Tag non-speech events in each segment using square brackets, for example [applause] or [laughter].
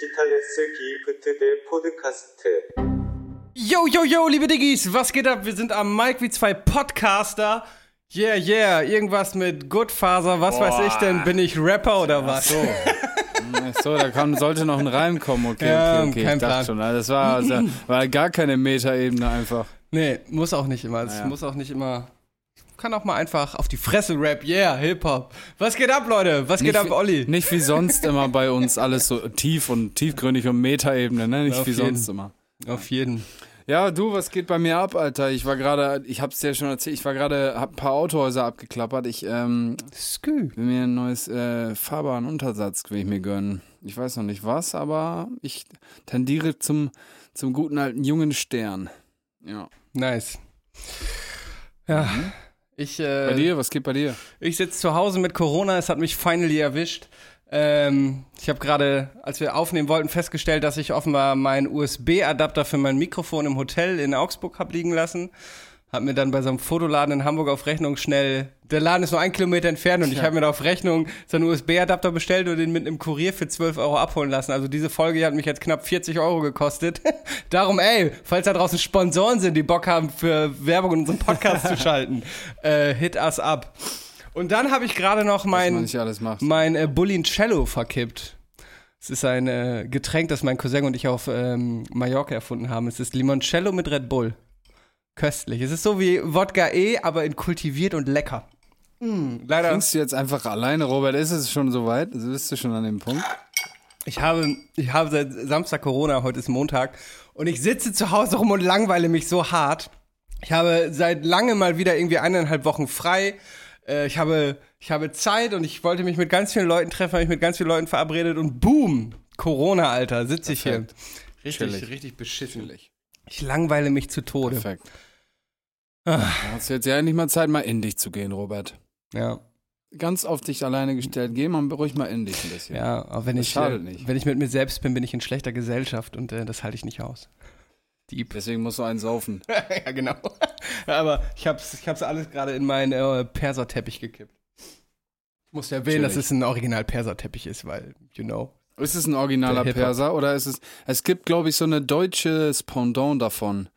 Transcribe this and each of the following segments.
Digitales Giebete der Podcaste. Yo, yo, yo, liebe Diggis, was geht ab? Wir sind am Mike wie zwei Podcaster. Yeah, yeah, irgendwas mit Goodfaser, was Boah. weiß ich denn? Bin ich Rapper oder was? Hm, ach so. So, da kam, sollte noch ein Reim kommen, okay, okay, okay. Kein ich Plan. schon, also, das war, also, [clears throat] war gar keine Meta-Ebene einfach. Nee, muss auch nicht immer. Es naja. muss auch nicht immer kann auch mal einfach auf die Fresse rap. Yeah, Hip-Hop. Was geht ab, Leute? Was geht Nicht ab, Olli? Nicht wie sonst immer bei uns alles so tief und tiefgründig und Metaebene, ne? Nicht Auf wie jeden. sonst immer. Auf jeden. Ja, du, was geht bei mir ab, Alter? Ich war gerade, ich hab's dir schon erzählt, ich war gerade, hab ein paar Autohäuser abgeklappert. Ich, ähm, Skü. will mir ein neues äh, Fahrbahnuntersatz will ich mir gönnen. Ich weiß noch nicht was, aber ich tendiere zum, zum guten alten jungen Stern. Ja. Nice. Ja. Ich, äh, Bei dir, was geht bei dir? Ich sitze zu Hause mit Corona, es hat mich finally erwischt. Ähm, ich habe gerade, als wir aufnehmen wollten, festgestellt, dass ich offenbar meinen USB-Adapter für mein Mikrofon im Hotel in Augsburg hab liegen lassen. Hab mir dann bei so einem Fotoladen in Hamburg auf Rechnung schnell, der Laden ist nur ein Kilometer entfernt und ich habe mir da auf Rechnung so einen USB-Adapter bestellt und den mit einem Kurier für 12 Euro abholen lassen. Also diese Folge hier hat mich jetzt knapp 40 Euro gekostet. [laughs] Darum, ey, falls da draußen Sponsoren sind, die Bock haben, für Werbung in unserem Podcast zu [laughs] schalten, äh, hit us up. Und dann habe ich gerade noch mein, alles mein äh, Bullincello verkippt. Es ist ein äh, Getränk, das mein Cousin und ich auf ähm, Mallorca erfunden haben. Es ist Limoncello mit Red Bull. Köstlich. Es ist so wie Wodka E, aber in kultiviert und lecker. Mm, leider. Trinkst du jetzt einfach alleine, Robert? Ist es schon soweit? Also bist du schon an dem Punkt? Ich habe, ich habe seit Samstag Corona, heute ist Montag. Und ich sitze zu Hause rum und langweile mich so hart. Ich habe seit langem mal wieder irgendwie eineinhalb Wochen frei. Äh, ich, habe, ich habe Zeit und ich wollte mich mit ganz vielen Leuten treffen, habe mich mit ganz vielen Leuten verabredet und boom, Corona, Alter, sitze ich hier. Richtig, Chillig. richtig beschissen. Ich langweile mich zu Tode. Perfekt. Ah. Da hast du jetzt ja endlich mal Zeit, mal in dich zu gehen, Robert. Ja, Ganz auf dich alleine gestellt. Geh mal ruhig mal in dich ein bisschen. ja, aber wenn Das ich, äh, nicht. wenn ich mit mir selbst bin, bin ich in schlechter Gesellschaft und äh, das halte ich nicht aus. Dieb. Deswegen musst du einen saufen. [laughs] ja, genau. Aber ich hab's, ich hab's alles gerade in meinen äh, Perserteppich gekippt. Ich muss erwähnen, dass Chillig. es ein original Perserteppich ist, weil, you know. Ist es ein originaler. Perser oder ist es. Es gibt, glaube ich, so eine deutsche Pendant davon.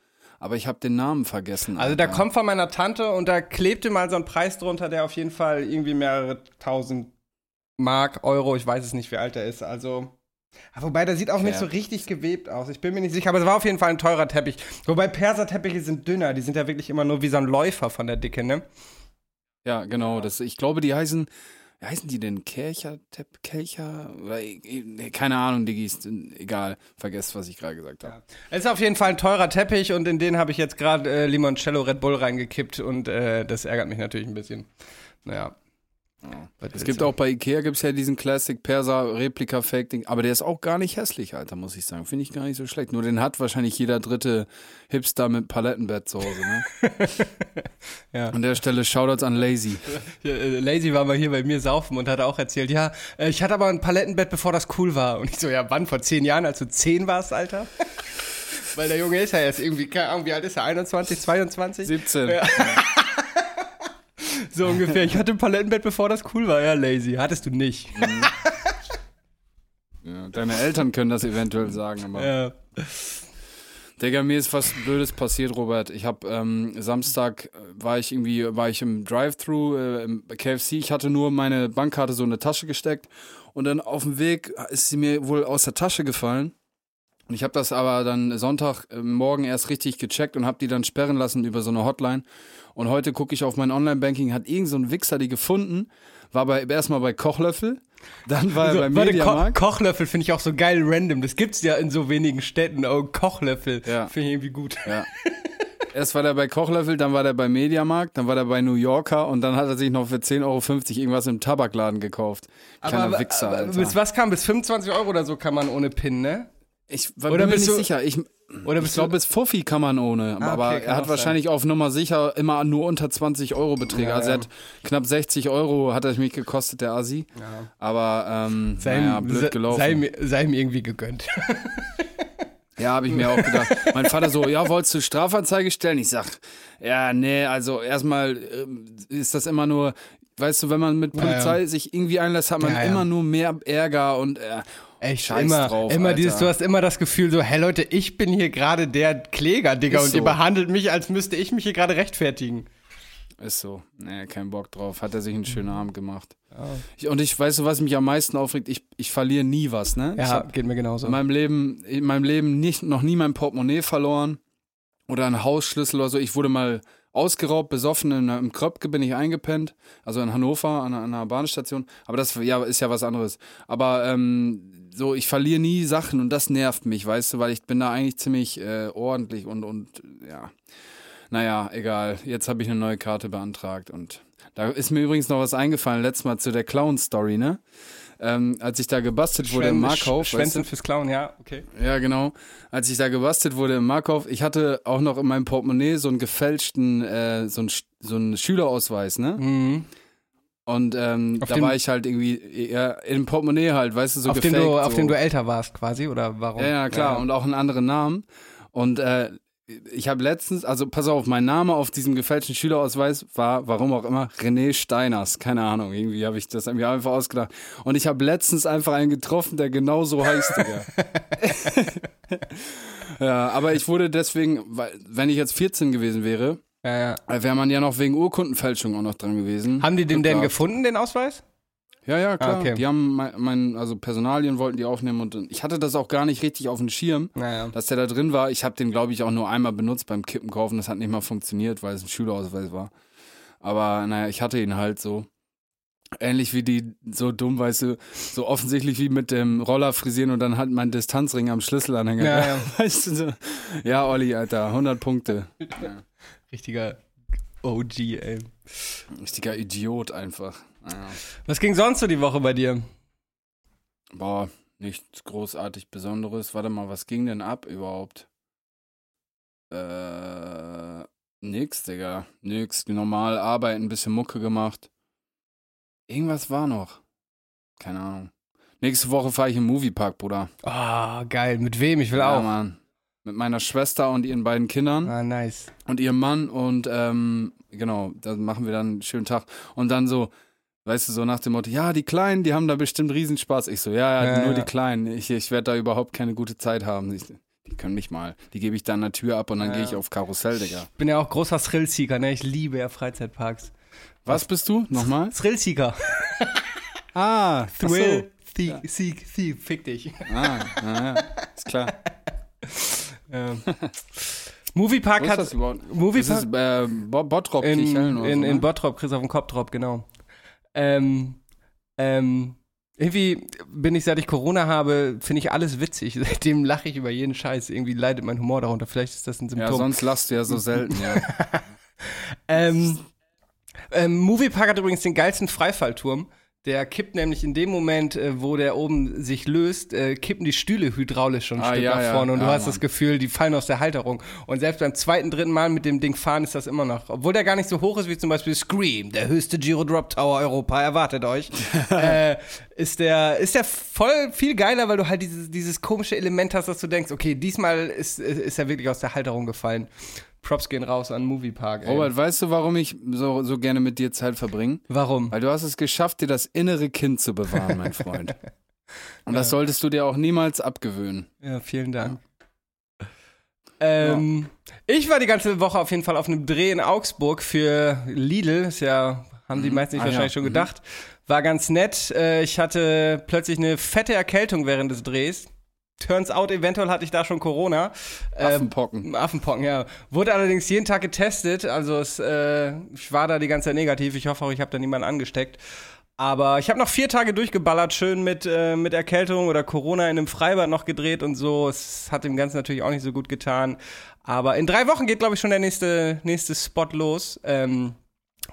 Aber ich habe den Namen vergessen. Also da Alter. kommt von meiner Tante und da klebte mal so ein Preis drunter, der auf jeden Fall irgendwie mehrere tausend Mark, Euro, ich weiß es nicht, wie alt er ist. Also. Ah, Wobei, der sieht auch nicht so richtig gewebt aus. Ich bin mir nicht sicher, aber es war auf jeden Fall ein teurer Teppich. Wobei Perserteppiche sind dünner, die sind ja wirklich immer nur wie so ein Läufer von der Dicke, ne? Ja, genau. Das, ich glaube, die heißen. Wie heißen die denn? Kercher, Tepp, Kelcher? Keine Ahnung, Diggis. Egal. Vergesst, was ich gerade gesagt habe. Es ist auf jeden Fall ein teurer Teppich und in den habe ich jetzt gerade äh, Limoncello Red Bull reingekippt und äh, das ärgert mich natürlich ein bisschen. Naja. Was Es gibt auch bei Ikea gibt's ja diesen Classic Perser Replika Fake Ding, aber der ist auch gar nicht hässlich, Alter, muss ich sagen. Finde ich gar nicht so schlecht. Nur den hat wahrscheinlich jeder dritte Hipster mit Palettenbett zu Hause, ne? [laughs] Ja. An der Stelle Shoutouts an Lazy. Ja, äh, Lazy war mal hier bei mir saufen und hat auch erzählt, ja, äh, ich hatte aber ein Palettenbett, bevor das cool war. Und ich so, ja, wann? Vor zehn Jahren, als du zehn warst, Alter? [laughs] Weil der Junge ist ja jetzt irgendwie, keine Ahnung, wie alt ist er? 21, 22? 17. Ja. So ungefähr. Ich hatte ein Palettenbett, bevor das cool war. Ja, Lazy. Hattest du nicht. Ja, deine Eltern können das eventuell sagen, aber. Ja. Digga, mir ist was Blödes passiert, Robert. Ich habe ähm, Samstag war ich irgendwie, war ich im Drive-Thru äh, im KFC. Ich hatte nur meine Bankkarte so in eine Tasche gesteckt und dann auf dem Weg ist sie mir wohl aus der Tasche gefallen. Und ich habe das aber dann Sonntag äh, morgen erst richtig gecheckt und habe die dann sperren lassen über so eine Hotline. Und heute gucke ich auf mein Online-Banking, hat irgend so ein Wichser die gefunden, war bei erstmal bei Kochlöffel, dann war Also, er bei warte, Ko Mediamarkt. Kochlöffel finde ich auch so geil random. Das gibt's ja in so wenigen Städten. Oh, Kochlöffel. Ja. Finde ich irgendwie gut. Ja. [laughs] Erst war der bei Kochlöffel, dann war der bei Mediamarkt, dann war der bei New Yorker und dann hat er sich noch für 10,50 Euro irgendwas im Tabakladen gekauft. Kleiner aber, Wichser, aber Alter. bis was kam? Bis 25 Euro oder so kann man ohne PIN, ne? ich war, bin mir nicht sicher. Ich, Oder ich glaube, bis Fuffi kann man ohne. Ah, aber okay, er hat sein. wahrscheinlich auf Nummer sicher immer nur unter 20 Euro Beträge. Ja, also ja. er hat knapp 60 Euro hat er mich gekostet, der Asi. Ja. Aber ähm, sei, naja, ihm- blöd gelaufen. sei, ihm- sei ihm irgendwie gegönnt. [laughs] Ja, habe ich mir auch gedacht. Mein Vater so, ja, wolltest du Strafanzeige stellen? Ich sag, ja, nee, also erstmal ähm, ist das immer nur, weißt du, wenn man mit Ja, Polizei sich irgendwie einlässt, hat man Ja, ja. immer nur mehr Ärger und äh, Echt, Scheiß immer, drauf, immer Alter. dieses, du hast immer das Gefühl so, hey Leute, ich bin hier gerade der Kläger, Digga, Ist und ihr so. behandelt mich, als müsste ich mich hier gerade rechtfertigen. Ist so. Nee, kein Bock drauf. Hat er sich einen schönen Mhm. Abend gemacht. Ich, und ich weiß, was mich am meisten aufregt, ich, ich verliere nie was, ne? Ja, hab geht mir genauso. in meinem Leben, in meinem Leben nicht, noch nie mein Portemonnaie verloren oder einen Hausschlüssel oder so. Ich wurde mal ausgeraubt, besoffen, in, im Kröpke bin ich eingepennt, also in Hannover an, einer- an einer Bahnstation. Aber das ja, ist ja was anderes. Aber ähm, so, ich verliere nie Sachen und das nervt mich, weißt du, weil ich bin da eigentlich ziemlich äh, ordentlich und, und ja. Naja, egal. Jetzt habe ich eine neue Karte beantragt und da ist mir übrigens noch was eingefallen, letztes Mal zu der Clown-Story, ne? Ähm, als ich da gebastelt wurde im Schwän- Markauf. weißt Schwänzen du? fürs Klauen, ja, okay. Ja, genau. Als ich da gebastelt wurde im Markauf, ich hatte auch noch in meinem Portemonnaie so einen gefälschten, äh, so, einen, so einen Schülerausweis, ne? Mhm. Und ähm, Auf da dem- war ich halt irgendwie eher im Portemonnaie halt, weißt du, so auf, dem gefaked. du, auf so. dem du älter warst quasi, oder warum? Ja, ja, klar. Und auch einen anderen Namen. Und äh, ich habe letztens, also pass auf, mein Name auf diesem gefälschten Schülerausweis war, warum auch immer, René Steiners. Keine Ahnung, irgendwie habe ich das mir einfach ausgedacht. Und ich habe letztens einfach einen getroffen, der genau so heißt, Digga. [laughs] [laughs] ja, aber ich wurde deswegen, weil, wenn ich jetzt 14 gewesen wäre, Ja, ja. wäre man ja noch wegen Urkundenfälschung auch noch dran gewesen. Haben die den denn gefunden, den Ausweis? Ja, ja, klar. Ah, okay. Die haben mein, mein, also Personalien wollten die aufnehmen und ich hatte das auch gar nicht richtig auf dem Schirm, Naja. dass der da drin war. Ich habe den, glaube ich, auch nur einmal benutzt beim Kippen kaufen. Das hat nicht mal funktioniert, weil es ein Schülerausweis war. Aber naja, ich hatte ihn halt so. Ähnlich wie die, so dumm, weißt du, so offensichtlich wie mit dem Roller frisieren und dann halt mein Distanzring am Schlüsselanhänger. Ja, ja. [laughs] Weißt du, so. Ja, Olli, Alter, 100 Punkte. Ja. Richtiger OG, ey. Richtiger Idiot einfach. Naja. Was ging sonst so die Woche bei dir? Boah, nichts großartig Besonderes. Warte mal, was ging denn ab überhaupt? Äh, nix, Digga. Nix. Normal arbeiten, ein bisschen Mucke gemacht. Irgendwas war noch. Keine Ahnung. Nächste Woche fahre ich im Moviepark, Bruder. Ah, geil. Mit wem? Ich will Ja, auch. Mann. Mit meiner Schwester und ihren beiden Kindern Ah, nice. und ihrem Mann und ähm, genau, da machen wir dann einen schönen Tag. Und dann so, weißt du, so nach dem Motto, ja, die Kleinen, die haben da bestimmt Riesenspaß. Ich so, ja, ja, Ja, nur ja. die Kleinen. Ich, ich werde da überhaupt keine gute Zeit haben. Ich, die können mich mal. Die gebe ich dann an der Tür ab und dann Ja. gehe ich auf Karussell, Digga. Bin ja auch großer Thrill-Seeker, ne? Ich liebe ja Freizeitparks. Was bist du? Nochmal? Thrill-Seeker. [laughs] Ah, Thrill, Seek, Seek, Seek, fick dich. Ah, ja, ja, ist klar. [laughs] Ähm. Moviepark hat das Moviepark ist äh, Bo- Bottrop, in, Kirchhellen oder in, so, in ne? Bottrop, Chris auf dem Kopfdrop, genau. Ähm, ähm, irgendwie bin ich, seit ich Corona habe, finde ich alles witzig. [laughs] Seitdem lache ich über jeden Scheiß. Irgendwie leidet mein Humor darunter. Vielleicht ist das ein Ja, Symptom. sonst lachst du ja so selten, ja. [laughs] Ähm, ähm, Moviepark hat übrigens den geilsten Freifallturm. Der kippt nämlich in dem Moment, äh, wo der oben sich löst, äh, kippen die Stühle hydraulisch schon ein Ah, Stück ja, nach ja. vorne und du Ja, hast das Mann. Gefühl, die fallen aus der Halterung. Und selbst beim zweiten, dritten Mal mit dem Ding fahren ist das immer noch, obwohl der gar nicht so hoch ist wie zum Beispiel Scream, der höchste Giro Drop Tower Europa, erwartet euch, [laughs] äh, ist der, ist der voll viel geiler, weil du halt dieses, dieses komische Element hast, dass du denkst, okay, diesmal ist, ist er wirklich aus der Halterung gefallen. Props gehen raus an Moviepark. ey. Robert, weißt du, warum ich so, so gerne mit dir Zeit verbringe? Warum? Weil du hast es geschafft, dir das innere Kind zu bewahren, mein Freund. [laughs] Und das solltest du dir auch niemals abgewöhnen. Ja, vielen Dank. Ähm, Ich war die ganze Woche auf jeden Fall auf einem Dreh in Augsburg für Lidl. Ist ja, haben die meisten Ah, wahrscheinlich ja. schon Mhm. gedacht. War ganz nett. Äh, Ich hatte plötzlich eine fette Erkältung während des Drehs. Turns out, eventuell hatte ich da schon Corona. Ähm, Affenpocken. Affenpocken, ja. Wurde allerdings jeden Tag getestet. Also es, äh, ich war da die ganze Zeit negativ. Ich hoffe auch, ich habe da niemanden angesteckt. Aber ich habe noch vier Tage durchgeballert, schön mit, äh, mit Erkältung oder Corona in einem Freibad noch gedreht und so. Es hat dem Ganzen natürlich auch nicht so gut getan. Aber in drei Wochen geht, glaube ich, schon der nächste, nächste Spot los. Ähm,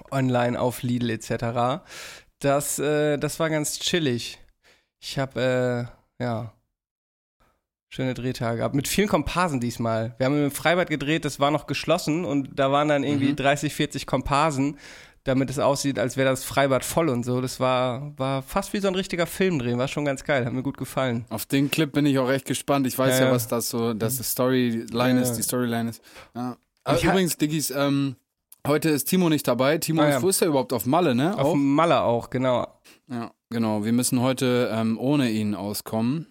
online auf Lidl etc. Das, äh, das war ganz chillig. Ich habe, äh, ja, schöne Drehtage gehabt. Mit vielen Komparsen diesmal. Wir haben im Freibad gedreht, das war noch geschlossen und da waren dann irgendwie Mhm. 30, 40 Komparsen, damit es aussieht, als wäre das Freibad voll und so. Das war, war fast wie so ein richtiger Filmdreh. War schon ganz geil, hat mir gut gefallen. Auf den Clip bin ich auch echt gespannt. Ich weiß Ja, ja, was das so, dass die Storyline Ja, ist, die Storyline ist. Ja. Aber übrigens, Diggis, ähm, heute ist Timo nicht dabei. Timo Ah, wo ist er überhaupt? Auf Malle, ne? Auf Auch? Malle auch, genau. Ja, genau. Wir müssen heute ähm, ohne ihn auskommen.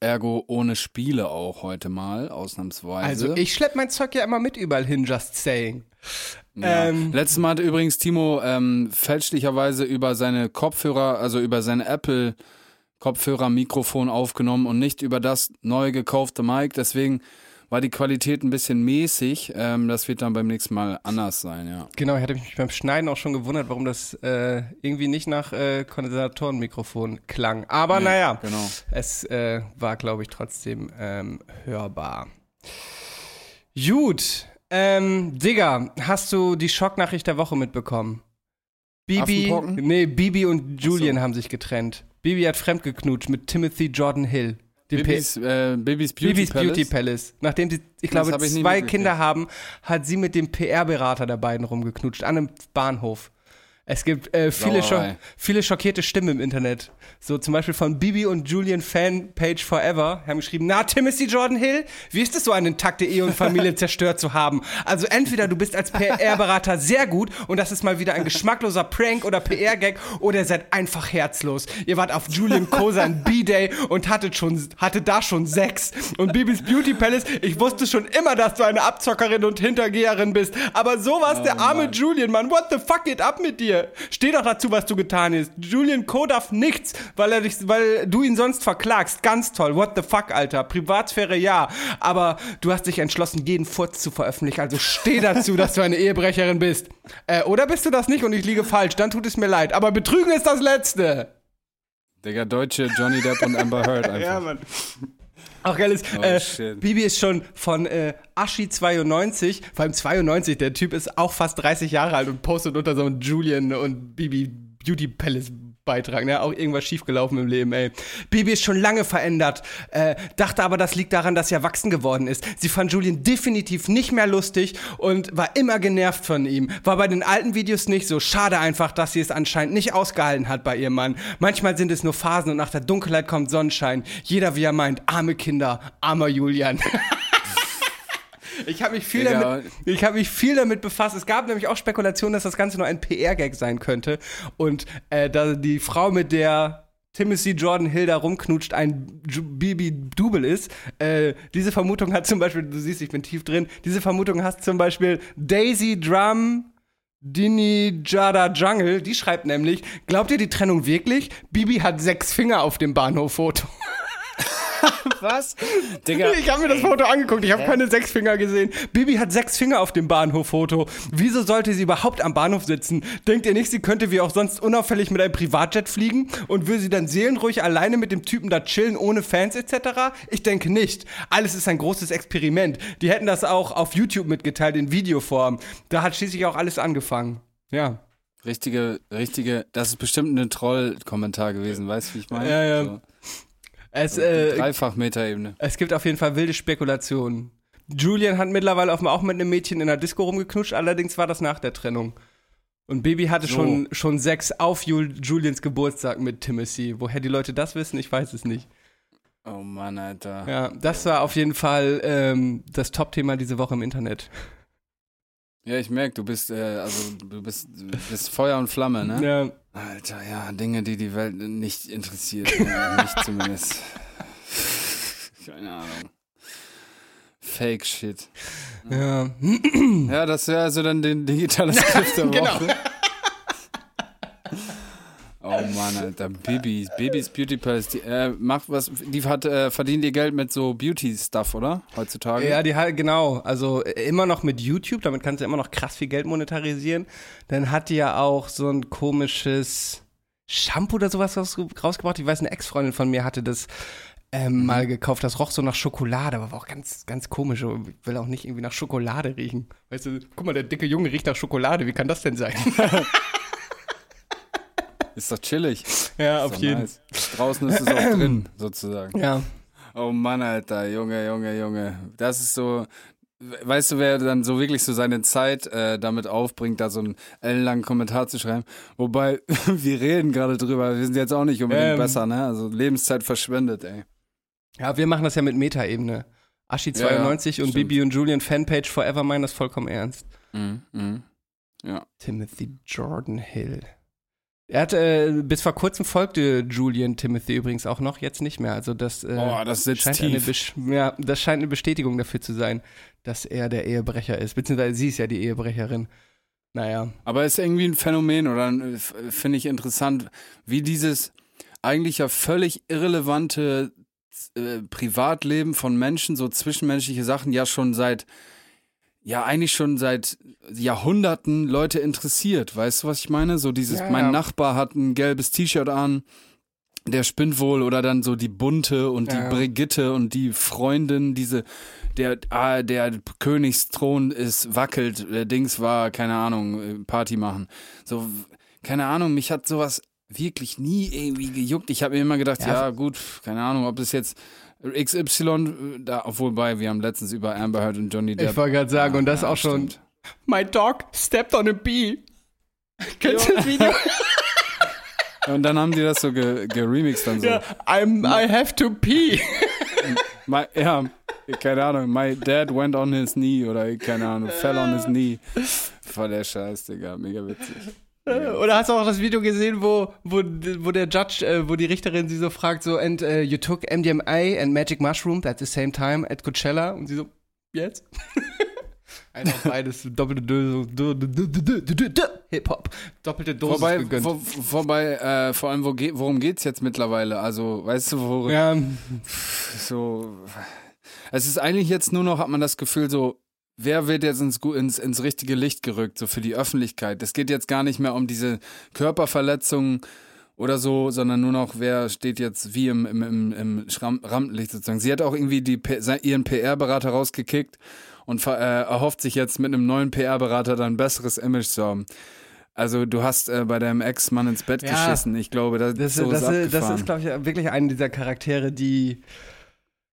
Ergo ohne Spiele auch heute mal, ausnahmsweise. Also ich schlepp mein Zeug ja immer mit überall hin, just saying. Ja. Ähm, Letztes Mal hatte übrigens Timo ähm, fälschlicherweise über seine Kopfhörer, also über seine Apple Kopfhörer-Mikrofon aufgenommen und nicht über das neu gekaufte Mic. Deswegen war die Qualität ein bisschen mäßig. Ähm, das wird dann beim nächsten Mal anders sein, ja. Genau, ich hatte mich beim Schneiden auch schon gewundert, warum das äh, irgendwie nicht nach äh, Kondensatorenmikrofon klang. Aber Nee, naja, genau. es äh, war, glaube ich, trotzdem ähm, hörbar. Gut, ähm, Digga, hast du die Schocknachricht der Woche mitbekommen? Bibi, nee, Bibi und Julian so. haben sich getrennt. Bibi hat fremdgeknutscht mit Timothy Jordan Hill. Dem P- Bibis, äh, Bibis Beauty Bibis Palace. Beauty Palace. Nachdem sie, ich Das glaube, ich zwei. Kinder haben, hat sie mit dem PR-Berater der beiden rumgeknutscht an einem Bahnhof. Es gibt äh, viele, scho Sauerei. viele schockierte Stimmen im Internet. So zum Beispiel von Bibi und Julian Fanpage Forever haben geschrieben, na, Timothy Jordan Hill, wie ist es so, eine intakte Ehe und Familie [laughs] zerstört zu haben? Also entweder du bist als PR-Berater sehr gut und das ist mal wieder ein geschmackloser Prank oder PR-Gag oder ihr seid einfach herzlos. Ihr wart auf Julian Kosan B-Day und hattet schon, hattet da schon Sex. Und Bibis Beauty Palace, ich wusste schon immer, dass du eine Abzockerin und Hintergeherin bist. Aber sowas, der arme Mann. Julian, Mann, what the fuck geht ab mit dir? Steh doch dazu, was du getan hast. Julian Co. darf nichts, weil er dich, weil du ihn sonst verklagst. Ganz toll. What the fuck, Alter. Privatsphäre ja. Aber du hast dich entschlossen, jeden Furz zu veröffentlichen. Also steh dazu, [laughs] dass du eine Ehebrecherin bist. Äh, oder bist du das nicht und ich liege falsch? Dann tut es mir leid. Aber Betrügen ist das Letzte. Digga, deutsche Johnny Depp und Amber Heard [laughs] einfach. Mann. Auch geil ist, Oh, äh. Bibi ist schon von äh, Aschi 92, vor allem 92, der Typ ist auch fast 30 Jahre alt und postet unter so einem Julian und Bibi Beauty Palace Beitrag, ne? Auch irgendwas schiefgelaufen im Leben, ey. Bibi ist schon lange verändert, äh, dachte aber, das liegt daran, dass sie erwachsen geworden ist. Sie fand Julian definitiv nicht mehr lustig und war immer genervt von ihm. War bei den alten Videos nicht so. Schade einfach, dass sie es anscheinend nicht ausgehalten hat bei ihrem Mann. Manchmal sind es nur Phasen und nach der Dunkelheit kommt Sonnenschein. Jeder, wie er meint, arme Kinder, armer Julian. [laughs] Ich habe mich, viel Digga. damit- ich hab mich viel damit befasst. Es gab nämlich auch Spekulationen, dass das Ganze nur ein PR-Gag sein könnte. Und äh, da die Frau, mit der Timothy Jordan Hill da rumknutscht, ein Bibi Double ist. Äh, diese Vermutung hat zum Beispiel, du siehst, ich bin tief drin, diese Vermutung hat zum Beispiel Daisy Drum Dini Jada Jungle, die schreibt nämlich, glaubt ihr die Trennung wirklich? Bibi hat sechs Finger auf dem Bahnhoffoto. [laughs] [laughs] Was? Digga, Ich habe mir das Foto angeguckt, ich habe keine sechs Finger gesehen. Bibi hat sechs Finger auf dem Bahnhoffoto. Wieso sollte sie überhaupt am Bahnhof sitzen? Denkt ihr nicht, sie könnte wie auch sonst unauffällig mit einem Privatjet fliegen und will sie dann seelenruhig alleine mit dem Typen da chillen, ohne Fans etc.? Ich denke nicht. Alles ist ein großes Experiment. Die hätten das auch auf YouTube mitgeteilt in Videoform. Da hat schließlich auch alles angefangen. Ja. richtige, richtige, das ist bestimmt ein Troll-Kommentar gewesen, weißt du, wie ich meine? Ja, ja. So, Es, äh, Dreifach-Meta-Ebene. Es gibt auf jeden Fall wilde Spekulationen. Julian hat mittlerweile auch mit einem Mädchen in der Disco rumgeknutscht, allerdings war das nach der Trennung. Und Baby hatte So. schon, schon Sex auf Jul Julians Geburtstag mit Timothy. Woher die Leute das wissen, ich weiß es nicht. Oh Mann, Alter. Ja, das war auf jeden Fall ähm, das Top-Thema diese Woche im Internet. Ja, ich merke, du bist, äh, also du bist, du bist Feuer und Flamme, ne? Ja. Alter, ja, Dinge, die die Welt nicht interessiert. mich zumindest. [laughs] Keine Ahnung. Fake Shit. ja. Ja, das wäre also dann den digitales [laughs] Gift der Woche. Genau. Oh Mann, Alter, Bibis, Bibis Beauty Palace, die äh, macht was, die hat äh, verdient ihr Geld mit so Beauty-Stuff, oder? Heutzutage. Ja, die hat, genau. Also äh, immer noch mit YouTube, damit kannst du immer noch krass viel Geld monetarisieren. Dann hat die ja auch so ein komisches Shampoo oder sowas raus, rausgebracht. Ich weiß, eine Ex-Freundin von mir hatte das ähm, mal gekauft. Das roch so nach Schokolade, aber war auch ganz, ganz komisch. Ich will auch nicht irgendwie nach Schokolade riechen. Weißt du, guck mal, der dicke Junge riecht nach Schokolade. Wie kann das denn sein? [laughs] Ist doch chillig. ja, Ist doch nice. Draußen ist es auch [clears throat] drin, sozusagen. Ja. Oh Mann, Alter, Junge, Junge, Junge. Das ist so. Weißt du, wer dann so wirklich so seine Zeit äh, damit aufbringt, da so einen ellenlangen Kommentar zu schreiben? Wobei, [laughs] wir reden gerade drüber, wir sind jetzt auch nicht unbedingt Ähm. besser, ne? Also Lebenszeit verschwendet, ey. Ja, wir machen das ja mit Meta-Ebene. Aschi Ja, ja, 92 und. Bibi und Julian Fanpage Forever meinen das vollkommen ernst. Mhm, mhm. Ja. Timothy Jordan Hill. Er hat äh, bis vor kurzem folgte Julian Timothy übrigens auch noch, jetzt nicht mehr. Also das, äh, Boah, das scheint tief. Eine ja, das scheint eine Bestätigung dafür zu sein, dass er der Ehebrecher ist. Beziehungsweise sie ist ja die Ehebrecherin. Naja. Aber ist irgendwie ein Phänomen oder äh, finde ich interessant, wie dieses eigentlich ja völlig irrelevante äh, Privatleben von Menschen, so zwischenmenschliche Sachen ja schon seit, ja eigentlich schon seit Jahrhunderten Leute interessiert. Weißt du, was ich meine? So dieses, Ja, mein ja. Nachbar hat ein gelbes T-Shirt an, der spinnt wohl oder dann so die Bunte und Ja. die Brigitte und die Freundin, diese, der, ah, der Königsthron ist wackelt, der Dings war, keine Ahnung, äh, Party machen. So, keine Ahnung, mich hat sowas wirklich nie irgendwie gejuckt. Ich habe mir immer gedacht, ja, Ja. gut, keine Ahnung, ob das jetzt XY, äh, da, obwohl bei, wir haben letztens über Amber Heard und Johnny Depp. Ich wollte gerade sagen, und das Ja, auch schon. stimmt. My dog stepped on a bee. [laughs] Kennst du das Video? Und dann haben die das so ge- geremixed dann so. ja, I'm, I have to pee. [laughs] My, ja, keine Ahnung, my dad went on his knee oder keine Ahnung, fell on his knee. Voll der Scheiß, Digga, mega witzig. Oder hast du auch das Video gesehen, wo, wo, wo der Judge, äh, wo die Richterin sie so fragt, so, and uh, you took MDMA and Magic Mushroom at the same time at Coachella? Und sie so, jetzt? [laughs] Einfach beides, doppelte Dose, Hip-Hop. Doppelte Dosis Vorbei, gegönnt. vor, vorbei äh, vor allem, wo worum geht's jetzt mittlerweile? Also, weißt du, worum ja, so. Es ist eigentlich jetzt nur noch, hat man das Gefühl, so, wer wird jetzt ins, ins, ins richtige Licht gerückt, so für die Öffentlichkeit? Es geht jetzt gar nicht mehr um diese Körperverletzungen oder so, sondern nur noch, wer steht jetzt wie im, im, im, im Rampenlicht sozusagen. Sie hat auch irgendwie die, ihren PR-Berater rausgekickt und äh, erhofft sich jetzt mit einem neuen PR-Berater dann ein besseres Image zu haben. Also du hast äh, bei deinem Ex-Mann ins Bett Ja, geschissen. Ich glaube, das, das, so das, ist das ist, glaube ich, wirklich einer dieser Charaktere, die.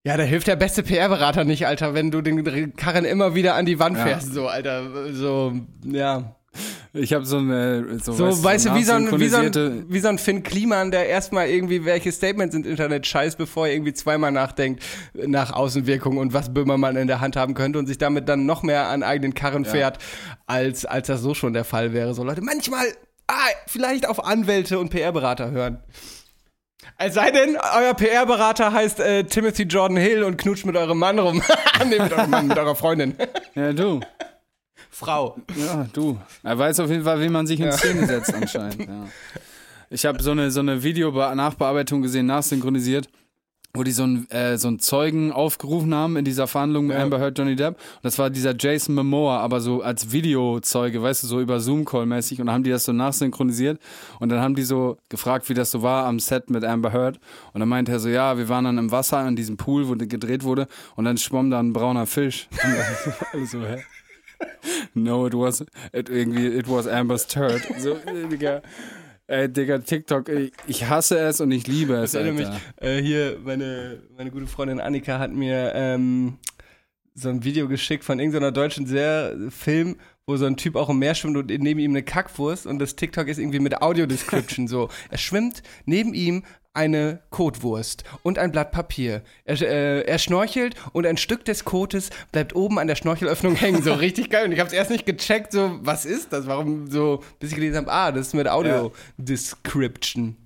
Ja, da hilft der beste PR-Berater nicht, Alter, wenn du den Karren immer wieder an die Wand Ja. fährst, so, Alter. So, ja. Ich habe so eine so, So, weißt du, wie so, ein, wie, so ein, wie so ein Finn Kliman, der erstmal irgendwie welche Statements ins Internet scheißt, bevor er irgendwie zweimal nachdenkt nach Außenwirkung und was Böhmermann in der Hand haben könnte und sich damit dann noch mehr an eigenen Karren Ja. fährt, als, als das so schon der Fall wäre. So Leute, manchmal ah, vielleicht auf Anwälte und PR-Berater hören. Es sei denn, euer PR-Berater heißt äh, Timothy Jordan Hill und knutscht mit eurem Mann rum. [laughs] nee, mit eurem Mann, mit eurer Freundin. Ja, du. Frau. Ja, du. Er weiß auf jeden Fall, wie man sich in Szene setzt anscheinend. Ja. Ich habe so eine, so eine Video-Nachbearbeitung gesehen, nachsynchronisiert, wo die so einen, äh, so einen Zeugen aufgerufen haben in dieser Verhandlung mit Ja. Amber Heard, Johnny Depp. Und das war dieser Jason Momoa, aber so als Videozeuge, weißt du, so über Zoom-Call mäßig. Und dann haben die das so nachsynchronisiert. Und dann haben die so gefragt, wie das so war am Set mit Amber Heard. Und dann meinte er so, ja, wir waren dann im Wasser in diesem Pool, wo gedreht wurde. Und dann schwamm da ein brauner Fisch. [laughs] Und dann alle so, hä? No, it was it, irgendwie it was Amber's Turd. So, Digga. Ey, Digga, TikTok, ich hasse es und ich liebe es, Ich erinnere mich, äh, hier, meine, meine gute Freundin Annika hat mir ähm, so ein Video geschickt von irgendeiner deutschen sehr Film, wo so ein Typ auch im Meer schwimmt und neben ihm eine Kackwurst und das TikTok ist irgendwie mit Audio-Description so. Er schwimmt, neben ihm eine Kotwurst und ein Blatt Papier. Er, äh, er schnorchelt und ein Stück des Kotes bleibt oben an der Schnorchelöffnung [laughs] hängen. So richtig geil. Und ich habe es erst nicht gecheckt, so, was ist das? Warum so, bis ich gelesen habe, ah, das ist mit Audio-Description.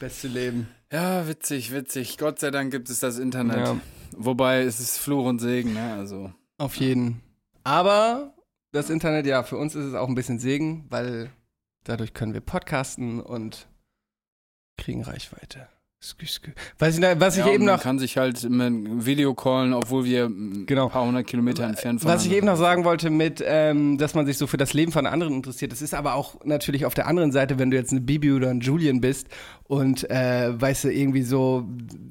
Beste Leben. Ja, witzig, witzig. Gott sei Dank gibt es das Internet. Ja. Wobei es ist Fluch und Segen, ne? Also. Auf jeden. Aber das Internet, ja, für uns ist es auch ein bisschen Segen, weil dadurch können wir podcasten und kriegen Reichweite. Skü, skü. Was ich, was ich ja, eben und man noch, kann sich halt mit Video callen, obwohl wir ein Genau. paar hundert Kilometer entfernt von was ich eben noch sagen wollte mit, ähm, dass man sich so für das Leben von anderen interessiert, das ist aber auch natürlich auf der anderen Seite, wenn du jetzt eine Bibi oder ein Julian bist und, äh, weißt du, irgendwie so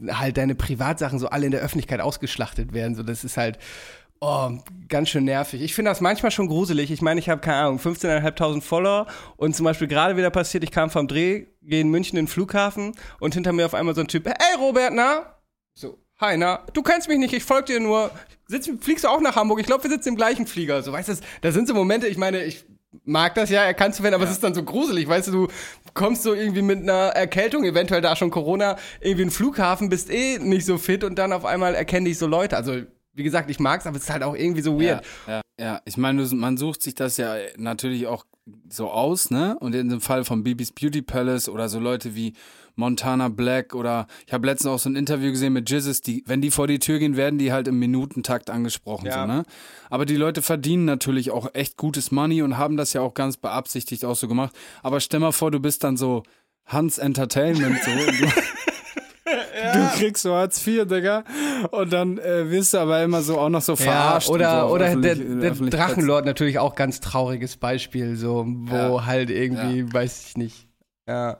halt deine Privatsachen so alle in der Öffentlichkeit ausgeschlachtet werden, so das ist halt, Oh, ganz schön nervig. Ich finde das manchmal schon gruselig. Ich meine, ich habe keine Ahnung, 15.500 Follower und zum Beispiel gerade wieder passiert, ich kam vom Dreh, gehe in München in den Flughafen und hinter mir auf einmal so ein Typ, hey Robert, na? So, hi, na? Du kennst mich nicht, ich folge dir nur. Sitz, fliegst du auch nach Hamburg? Ich glaube, wir sitzen im gleichen Flieger. So, weißt du, da sind so Momente, ich meine, ich mag das ja, erkannt zu werden, aber es ist dann so gruselig, weißt du, du kommst so irgendwie mit einer Erkältung, eventuell da schon Corona, irgendwie in den Flughafen, bist eh nicht so fit und dann auf einmal erkennen dich so Leute. Also wie gesagt, ich mag's, aber es ist halt auch irgendwie so weird. Ja, ja, ja. ich meine, man sucht sich das ja natürlich auch so aus, ne? Und in dem Fall von Bibis Beauty Palace oder so Leute wie Montana Black oder ich habe letztens auch so ein Interview gesehen mit Jizzes, die, wenn die vor die Tür gehen, werden die halt im Minutentakt angesprochen, Ja. so, ne? Aber die Leute verdienen natürlich auch echt gutes Money und haben das ja auch ganz beabsichtigt auch so gemacht. Aber stell mal vor, du bist dann so Hans Entertainment so. [laughs] und du, kriegst so Hartz IV, Digga. Und dann äh, wirst du aber immer so auch noch so Ja, verarscht. so oder, auf oder der, der. Drachenlord natürlich auch ganz trauriges Beispiel, so, wo Ja. halt irgendwie, weiß ich nicht. Ja.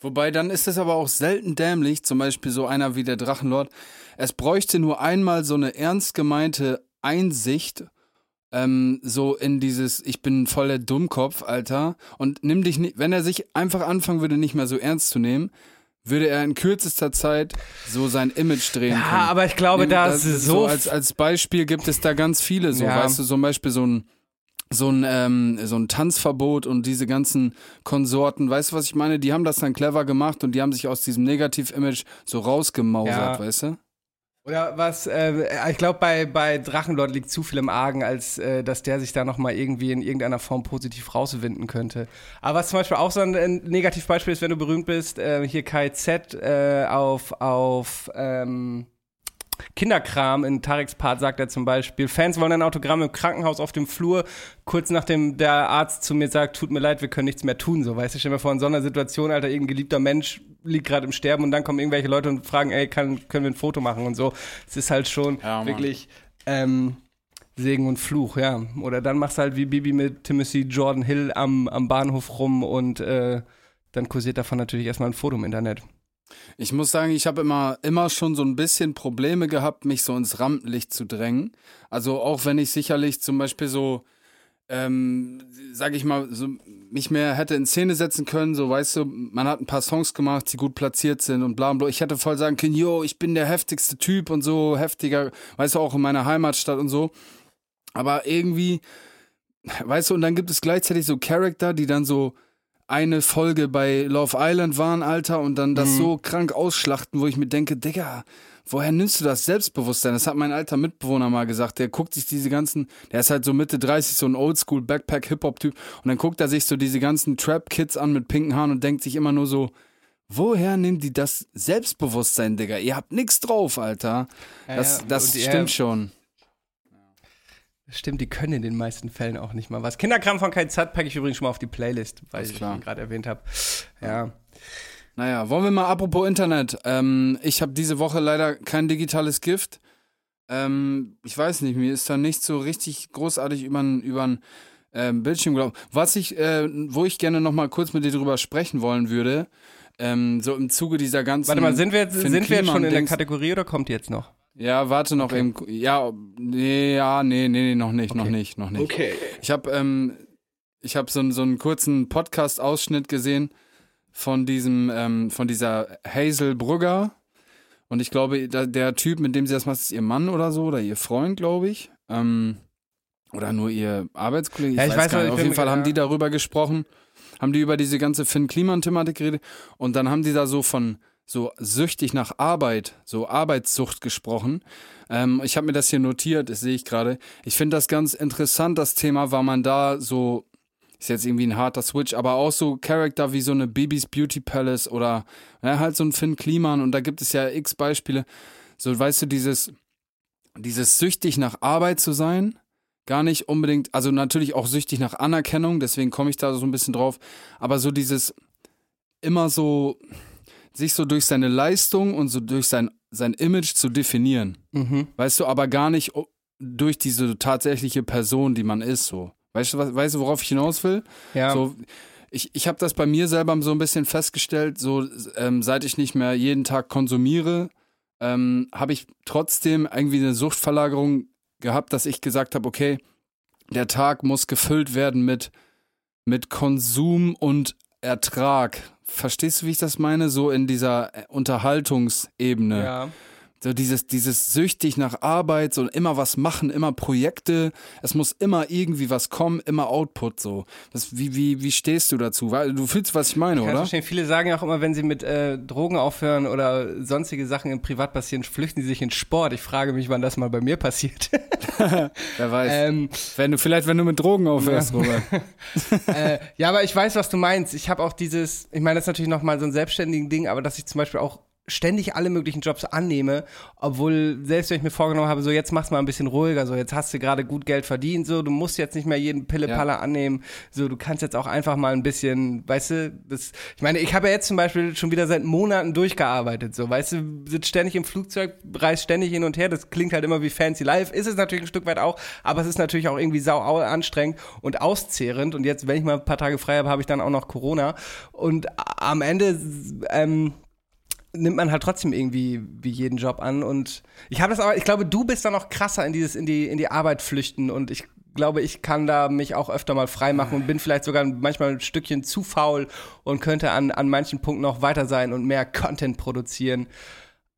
Wobei, dann ist es aber auch selten dämlich, zum Beispiel so einer wie der Drachenlord. Es bräuchte nur einmal so eine ernst gemeinte Einsicht, ähm, so in dieses, ich bin voll der Dummkopf, Alter. Und nimm dich nicht, wenn er sich einfach anfangen würde, nicht mehr so ernst zu nehmen, würde er in kürzester Zeit so sein Image drehen Ja, können. aber ich glaube, das ist so. als, als Beispiel gibt es da ganz viele so, Ja. weißt du, zum Beispiel so ein so ein, ähm, so ein Tanzverbot und diese ganzen Konsorten, weißt du, was ich meine? Die haben das dann clever gemacht und die haben sich aus diesem Negativ-Image so rausgemausert, Ja. weißt du? Oder was, äh, ich glaube, bei, bei Drachenlord liegt zu viel im Argen, als äh, dass der sich da nochmal irgendwie in irgendeiner Form positiv rauswinden könnte. Aber was zum Beispiel auch so ein, ein Negativbeispiel ist, wenn du berühmt bist, äh, hier Kai Z äh, auf, auf ähm, Kinderkram in Tareks Part sagt er zum Beispiel, Fans wollen ein Autogramm im Krankenhaus auf dem Flur, kurz nachdem der Arzt zu mir sagt, tut mir leid, wir können nichts mehr tun. So, weißt du, stell dir vor, in so einer Situation, Alter, irgendein geliebter Mensch liegt gerade im Sterben und dann kommen irgendwelche Leute und fragen, ey, kann, können wir ein Foto machen und so. Es ist halt schon Ja, wirklich ähm, Segen und Fluch, ja. Oder dann machst du halt wie Bibi mit Timothy Jordan Hill am, am Bahnhof rum und äh, dann kursiert davon natürlich erstmal ein Foto im Internet. Ich muss sagen, ich habe immer, immer schon so ein bisschen Probleme gehabt, mich so ins Rampenlicht zu drängen. Also auch wenn ich sicherlich zum Beispiel so, ähm, sag ich mal, so mich mehr hätte in Szene setzen können, so weißt du, man hat ein paar Songs gemacht, die gut platziert sind und bla bla. Ich hätte voll sagen können, yo, ich bin der heftigste Typ und so, heftiger, weißt du, auch in meiner Heimatstadt und so. Aber irgendwie, weißt du, und dann gibt es gleichzeitig so Charakter, die dann so eine Folge bei Love Island waren, Alter, und dann das so krank ausschlachten, wo ich mir denke, Digga, woher nimmst du das Selbstbewusstsein? Das hat mein alter Mitbewohner mal gesagt. Der guckt sich diese ganzen, der ist halt so Mitte 30, so ein Oldschool Backpack Hip-Hop Typ, und dann guckt er sich so diese ganzen Trap Kids an mit pinken Haaren und denkt sich immer nur so, woher nehmen die das Selbstbewusstsein, Digga? Ihr habt nix drauf, Alter. Das, Ja, das und die- stimmt schon. Stimmt, die können in den meisten Fällen auch nicht mal was. Kinderkram von Kai Z packe ich übrigens schon mal auf die Playlist, weil ich ihn gerade erwähnt habe. Ja. Naja, wollen wir mal apropos Internet. Ähm, ich habe diese Woche leider kein digitales Gift. Ähm, ich weiß nicht, mir ist da nicht so richtig großartig über über ähm, Bildschirm gelaufen. Was ich, äh, wo ich gerne noch mal kurz mit dir drüber sprechen wollen würde, ähm, so im Zuge dieser ganzen. Warte mal, sind wir jetzt, sind wir jetzt schon in der Kategorie oder kommt die jetzt noch? Ja, warte noch eben. Ja, nee, ja, nee, nee, nee, noch nicht, noch Okay. nicht, noch nicht. Okay. Ich habe ähm, ich habe so, einen- so einen kurzen Podcast-Ausschnitt gesehen von diesem ähm, von dieser Hazel Brugger und ich glaube da, der Typ, mit dem sie das macht, ist ihr Mann oder so oder ihr Freund, glaube ich, ähm, oder nur ihr Arbeitskollege. Ja, ich weiß gar noch, nicht. ich Auf jeden Fall haben die darüber gesprochen, haben die über diese ganze Finn Kliman-Thematik geredet und dann haben die da so von so süchtig nach Arbeit, so Arbeitssucht gesprochen. Ähm, ich habe mir das hier notiert, das sehe ich gerade. Ich finde das ganz interessant, das Thema, weil man da so, ist jetzt irgendwie ein harter Switch, aber auch so Charakter wie so eine Bibis Beauty Palace oder ja, halt so ein Finn Kliman und da gibt es ja x Beispiele. So, weißt du, dieses, dieses süchtig nach Arbeit zu sein, gar nicht unbedingt, also natürlich auch süchtig nach Anerkennung, deswegen komme ich da so ein bisschen drauf, aber so dieses immer so, sich so durch seine Leistung und so durch sein, sein Image zu definieren. Mhm. Weißt du, aber gar nicht o- durch diese tatsächliche Person, die man ist, so. Weißt du, weißt du, worauf ich hinaus will? Ja. So, ich, ich habe das bei mir selber so ein bisschen festgestellt, so ähm, seit ich nicht mehr jeden Tag konsumiere, ähm, habe ich trotzdem irgendwie eine Suchtverlagerung gehabt, dass ich gesagt habe, okay, der Tag muss gefüllt werden mit, mit Konsum und Ertrag. Verstehst du, wie ich das meine? So in dieser äh, Unterhaltungsebene. ja. So dieses, dieses süchtig nach Arbeit, so immer was machen, immer Projekte. Es muss immer irgendwie was kommen, immer Output so. Das, wie, wie, wie stehst du dazu? Weil du fühlst, was ich meine, Kann ich oder? verstehen. Viele sagen ja auch immer, wenn sie mit äh, Drogen aufhören oder sonstige Sachen im Privat passieren, flüchten sie sich in Sport. Ich frage mich, wann das mal bei mir passiert. [laughs] Wer weiß. ähm, wenn du, vielleicht, wenn du mit Drogen aufhörst, Robert. [laughs] äh, ja, aber ich weiß, was du meinst. Ich habe auch dieses, ich meine, das ist natürlich nochmal so ein selbstständigen Ding, aber dass ich zum Beispiel auch ständig alle möglichen Jobs annehme, obwohl selbst wenn ich mir vorgenommen habe, so jetzt mach's mal ein bisschen ruhiger, so jetzt hast du gerade gut Geld verdient, so du musst jetzt nicht mehr jeden Pillepaller Ja. annehmen, so du kannst jetzt auch einfach mal ein bisschen, weißt du, das, ich meine, ich habe ja jetzt zum Beispiel schon wieder seit Monaten durchgearbeitet, so, weißt du, sitzt ständig im Flugzeug, reist ständig hin und her, das klingt halt immer wie fancy life, ist es natürlich ein Stück weit auch, aber es ist natürlich auch irgendwie sau au- anstrengend und auszehrend und jetzt, wenn ich mal ein paar Tage frei habe, habe ich dann auch noch Corona und am Ende, ähm, nimmt man halt trotzdem irgendwie wie jeden Job an. Und ich habe das aber ich glaube du bist da noch krasser in dieses in die in die Arbeit flüchten. Und ich glaube ich kann da mich auch öfter mal frei machen und bin vielleicht sogar manchmal ein Stückchen zu faul und könnte an an manchen Punkten noch weiter sein und mehr Content produzieren.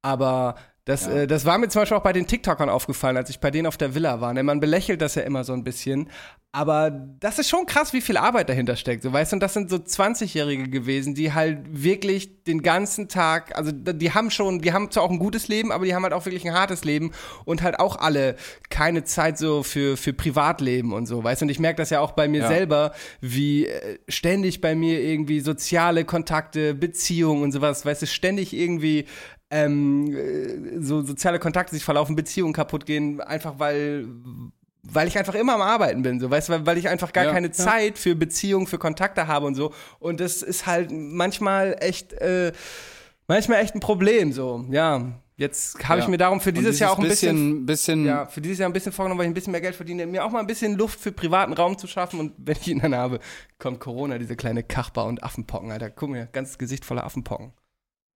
Aber das, Ja. äh, das war mir zum Beispiel auch bei den TikTokern aufgefallen, als ich bei denen auf der Villa war. Ne? Man belächelt das ja immer so ein bisschen. Aber das ist schon krass, wie viel Arbeit dahinter steckt. So, weißt du, und das sind so 20-Jährige gewesen, die halt wirklich den ganzen Tag, also die haben schon, die haben zwar auch ein gutes Leben, aber die haben halt auch wirklich ein hartes Leben und halt auch alle keine Zeit so für, für Privatleben und so, weißt du. Und ich merke das ja auch bei mir Ja. selber, wie äh, ständig bei mir irgendwie soziale Kontakte, Beziehungen und sowas, weißt du, ständig irgendwie ähm, äh, so soziale Kontakte sich verlaufen, Beziehungen kaputt gehen, einfach weil weil ich einfach immer am Arbeiten bin, so weißt du, weil, weil ich einfach gar Ja, keine ja. Zeit für Beziehungen, für Kontakte habe und so. Und das ist halt manchmal echt, äh, manchmal echt ein Problem, so. Ja, jetzt habe ich Ja. mir darum für Und dieses Jahr auch ein bisschen, bisschen, bisschen ja, für dieses Jahr ein bisschen vorgenommen, weil ich ein bisschen mehr Geld verdiene, mir auch mal ein bisschen Luft für privaten Raum zu schaffen. Und wenn ich ihn dann habe, kommt Corona, diese kleine Kachbar und Affenpocken, Alter. Guck mir, ganzes Gesicht voller Affenpocken.